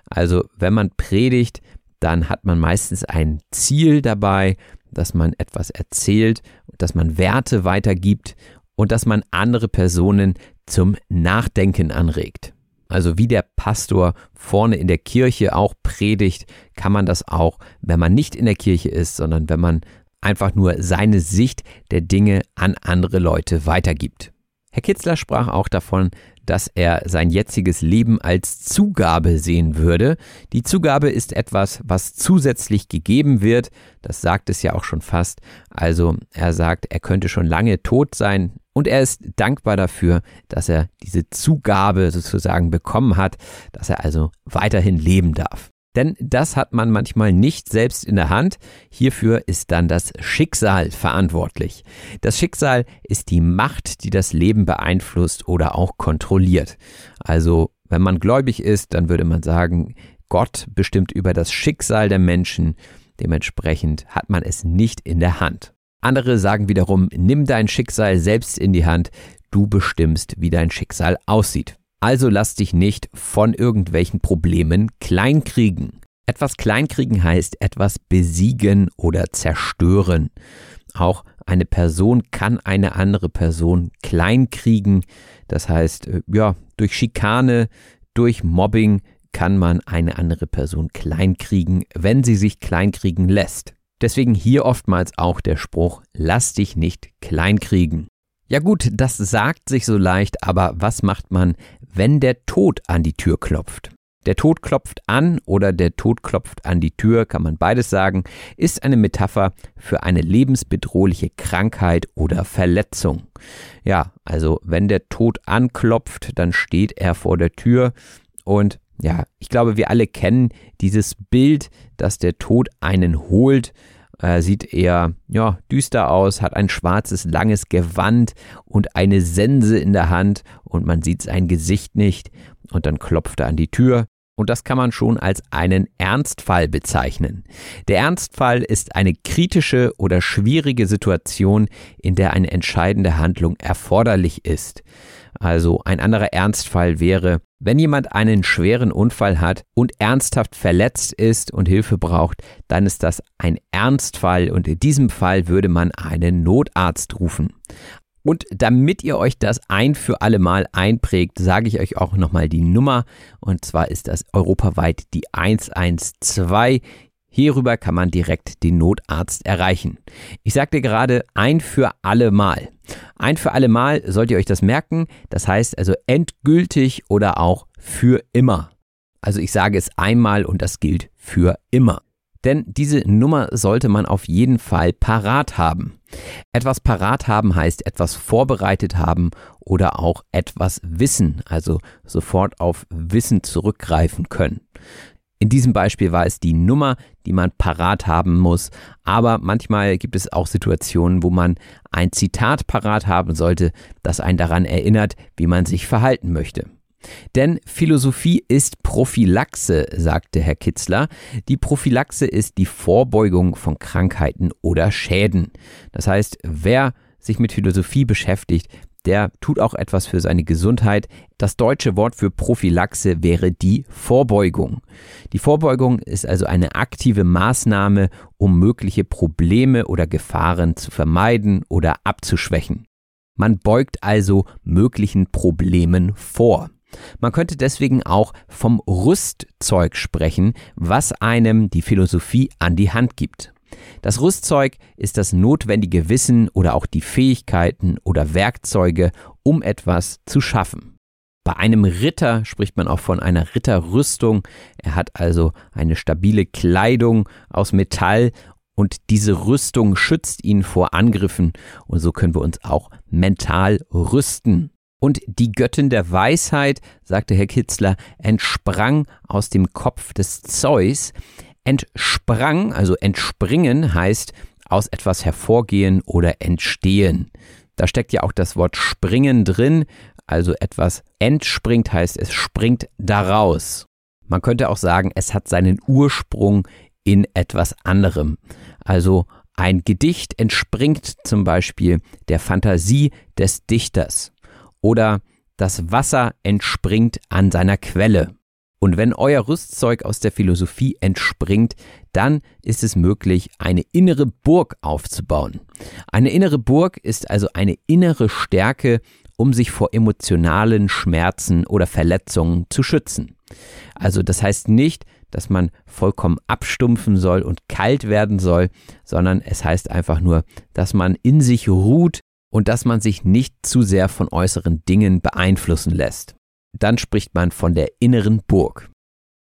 Also wenn man predigt, dann hat man meistens ein Ziel dabei, dass man etwas erzählt, dass man Werte weitergibt und dass man andere Personen zum Nachdenken anregt. Also wie der Pastor vorne in der Kirche auch predigt, kann man das auch, wenn man nicht in der Kirche ist, sondern wenn man einfach nur seine Sicht der Dinge an andere Leute weitergibt. Herr Kitzler sprach auch davon, dass er sein jetziges Leben als Zugabe sehen würde. Die Zugabe ist etwas, was zusätzlich gegeben wird. Das sagt es ja auch schon fast. Also er sagt, er könnte schon lange tot sein, und er ist dankbar dafür, dass er diese Zugabe sozusagen bekommen hat, dass er also weiterhin leben darf. Denn das hat man manchmal nicht selbst in der Hand. Hierfür ist dann das Schicksal verantwortlich. Das Schicksal ist die Macht, die das Leben beeinflusst oder auch kontrolliert. Also, wenn man gläubig ist, dann würde man sagen, Gott bestimmt über das Schicksal der Menschen. Dementsprechend hat man es nicht in der Hand. Andere sagen wiederum, nimm dein Schicksal selbst in die Hand, du bestimmst, wie dein Schicksal aussieht. Also lass dich nicht von irgendwelchen Problemen kleinkriegen. Etwas kleinkriegen heißt etwas besiegen oder zerstören. Auch eine Person kann eine andere Person kleinkriegen. Das heißt, äh, ja, durch Schikane, durch Mobbing kann man eine andere Person kleinkriegen, wenn sie sich kleinkriegen lässt. Deswegen hier oftmals auch der Spruch, lass dich nicht kleinkriegen. Ja gut, das sagt sich so leicht, aber was macht man, wenn der Tod an die Tür klopft? Der Tod klopft an oder der Tod klopft an die Tür, kann man beides sagen, ist eine Metapher für eine lebensbedrohliche Krankheit oder Verletzung. Ja, also wenn der Tod anklopft, dann steht er vor der Tür und ja, ich glaube, wir alle kennen dieses Bild, dass der Tod einen holt. Er sieht eher ja, düster aus, hat ein schwarzes, langes Gewand und eine Sense in der Hand und man sieht sein Gesicht nicht. Und dann klopft er an die Tür. Und das kann man schon als einen Ernstfall bezeichnen. Der Ernstfall ist eine kritische oder schwierige Situation, in der eine entscheidende Handlung erforderlich ist. Also ein anderer Ernstfall wäre, wenn jemand einen schweren Unfall hat und ernsthaft verletzt ist und Hilfe braucht, dann ist das ein Ernstfall und in diesem Fall würde man einen Notarzt rufen. Und damit ihr euch das ein für alle Mal einprägt, sage ich euch auch nochmal die Nummer. Und zwar ist das europaweit die 112. Hierüber kann man direkt den Notarzt erreichen. Ich sagte gerade ein für alle Mal. Ein für alle Mal sollt ihr euch das merken. Das heißt also endgültig oder auch für immer. Also ich sage es einmal und das gilt für immer. Denn diese Nummer sollte man auf jeden Fall parat haben. Etwas parat haben heißt etwas vorbereitet haben oder auch etwas wissen, also sofort auf Wissen zurückgreifen können. In diesem Beispiel war es die Nummer, die man parat haben muss, aber manchmal gibt es auch Situationen, wo man ein Zitat parat haben sollte, das einen daran erinnert, wie man sich verhalten möchte. Denn Philosophie ist Prophylaxe, sagte Herr Kitzler. Die Prophylaxe ist die Vorbeugung von Krankheiten oder Schäden. Das heißt, wer sich mit Philosophie beschäftigt, der tut auch etwas für seine Gesundheit. Das deutsche Wort für Prophylaxe wäre die Vorbeugung. Die Vorbeugung ist also eine aktive Maßnahme, um mögliche Probleme oder Gefahren zu vermeiden oder abzuschwächen. Man beugt also möglichen Problemen vor. Man könnte deswegen auch vom Rüstzeug sprechen, was einem die Philosophie an die Hand gibt. Das Rüstzeug ist das notwendige Wissen oder auch die Fähigkeiten oder Werkzeuge, um etwas zu schaffen. Bei einem Ritter spricht man auch von einer Ritterrüstung. Er hat also eine stabile Kleidung aus Metall und diese Rüstung schützt ihn vor Angriffen und so können wir uns auch mental rüsten. Und die Göttin der Weisheit, sagte Herr Kitzler, entsprang aus dem Kopf des Zeus. Entsprang, also entspringen heißt aus etwas hervorgehen oder entstehen. Da steckt ja auch das Wort springen drin, also etwas entspringt heißt, es springt daraus. Man könnte auch sagen, es hat seinen Ursprung in etwas anderem. Also ein Gedicht entspringt zum Beispiel der Fantasie des Dichters oder das Wasser entspringt an seiner Quelle. Und wenn euer Rüstzeug aus der Philosophie entspringt, dann ist es möglich, eine innere Burg aufzubauen. Eine innere Burg ist also eine innere Stärke, um sich vor emotionalen Schmerzen oder Verletzungen zu schützen. Also das heißt nicht, dass man vollkommen abstumpfen soll und kalt werden soll, sondern es heißt einfach nur, dass man in sich ruht und dass man sich nicht zu sehr von äußeren Dingen beeinflussen lässt. Dann spricht man von der inneren Burg.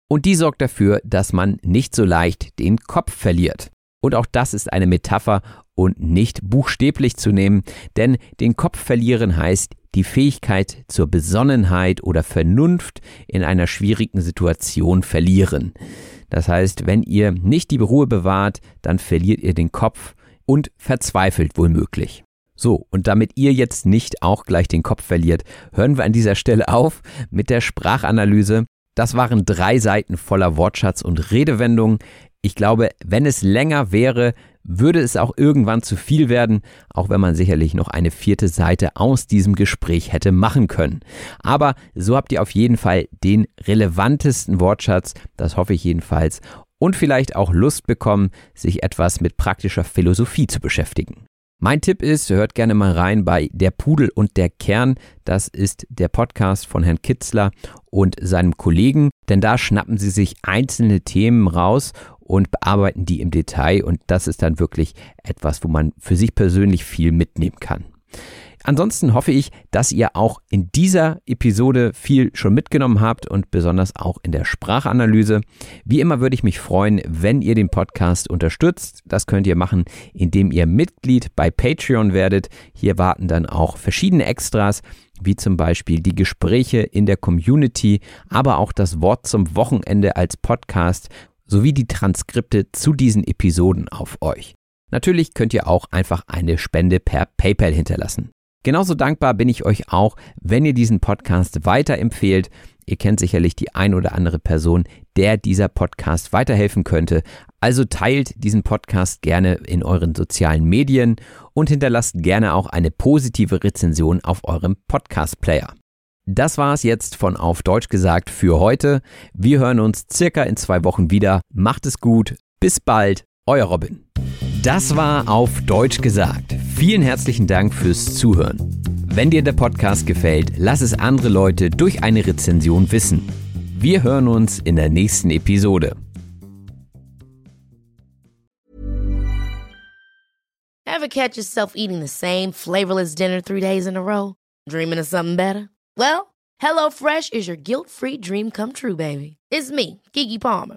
Und die sorgt dafür, dass man nicht so leicht den Kopf verliert. Und auch das ist eine Metapher und nicht buchstäblich zu nehmen, denn den Kopf verlieren heißt die Fähigkeit zur Besonnenheit oder Vernunft in einer schwierigen Situation verlieren. Das heißt, wenn ihr nicht die Ruhe bewahrt, dann verliert ihr den Kopf und verzweifelt womöglich. So, und damit ihr jetzt nicht auch gleich den Kopf verliert, hören wir an dieser Stelle auf mit der Sprachanalyse. Das waren drei Seiten voller Wortschatz und Redewendungen. Ich glaube, wenn es länger wäre, würde es auch irgendwann zu viel werden, auch wenn man sicherlich noch eine vierte Seite aus diesem Gespräch hätte machen können. Aber so habt ihr auf jeden Fall den relevantesten Wortschatz, das hoffe ich jedenfalls, und vielleicht auch Lust bekommen, sich etwas mit praktischer Philosophie zu beschäftigen. Mein Tipp ist, hört gerne mal rein bei Der Pudel und der Kern. Das ist der Podcast von Herrn Kitzler und seinem Kollegen, denn da schnappen sie sich einzelne Themen raus und bearbeiten die im Detail und das ist dann wirklich etwas, wo man für sich persönlich viel mitnehmen kann. Ansonsten hoffe ich, dass ihr auch in dieser Episode viel schon mitgenommen habt und besonders auch in der Sprachanalyse. Wie immer würde ich mich freuen, wenn ihr den Podcast unterstützt. Das könnt ihr machen, indem ihr Mitglied bei Patreon werdet. Hier warten dann auch verschiedene Extras, wie zum Beispiel die Gespräche in der Community, aber auch das Wort zum Wochenende als Podcast sowie die Transkripte zu diesen Episoden auf euch. Natürlich könnt ihr auch einfach eine Spende per PayPal hinterlassen. Genauso dankbar bin ich euch auch, wenn ihr diesen Podcast weiterempfehlt. Ihr kennt sicherlich die ein oder andere Person, der dieser Podcast weiterhelfen könnte. Also teilt diesen Podcast gerne in euren sozialen Medien und hinterlasst gerne auch eine positive Rezension auf eurem Podcast-Player. Das war es jetzt von Auf Deutsch gesagt für heute. Wir hören uns circa in zwei Wochen wieder. Macht es gut. Bis bald. Euer Robin. Das war Auf Deutsch gesagt. Vielen herzlichen Dank fürs Zuhören. Wenn dir der Podcast gefällt, lass es andere Leute durch eine Rezension wissen. Wir hören uns in der nächsten Episode. Ever catch yourself eating the same flavorless dinner three days in a row? Dreaming of something better? Well, HelloFresh is your guilt-free dream come true, baby. It's me, Kiki Palmer.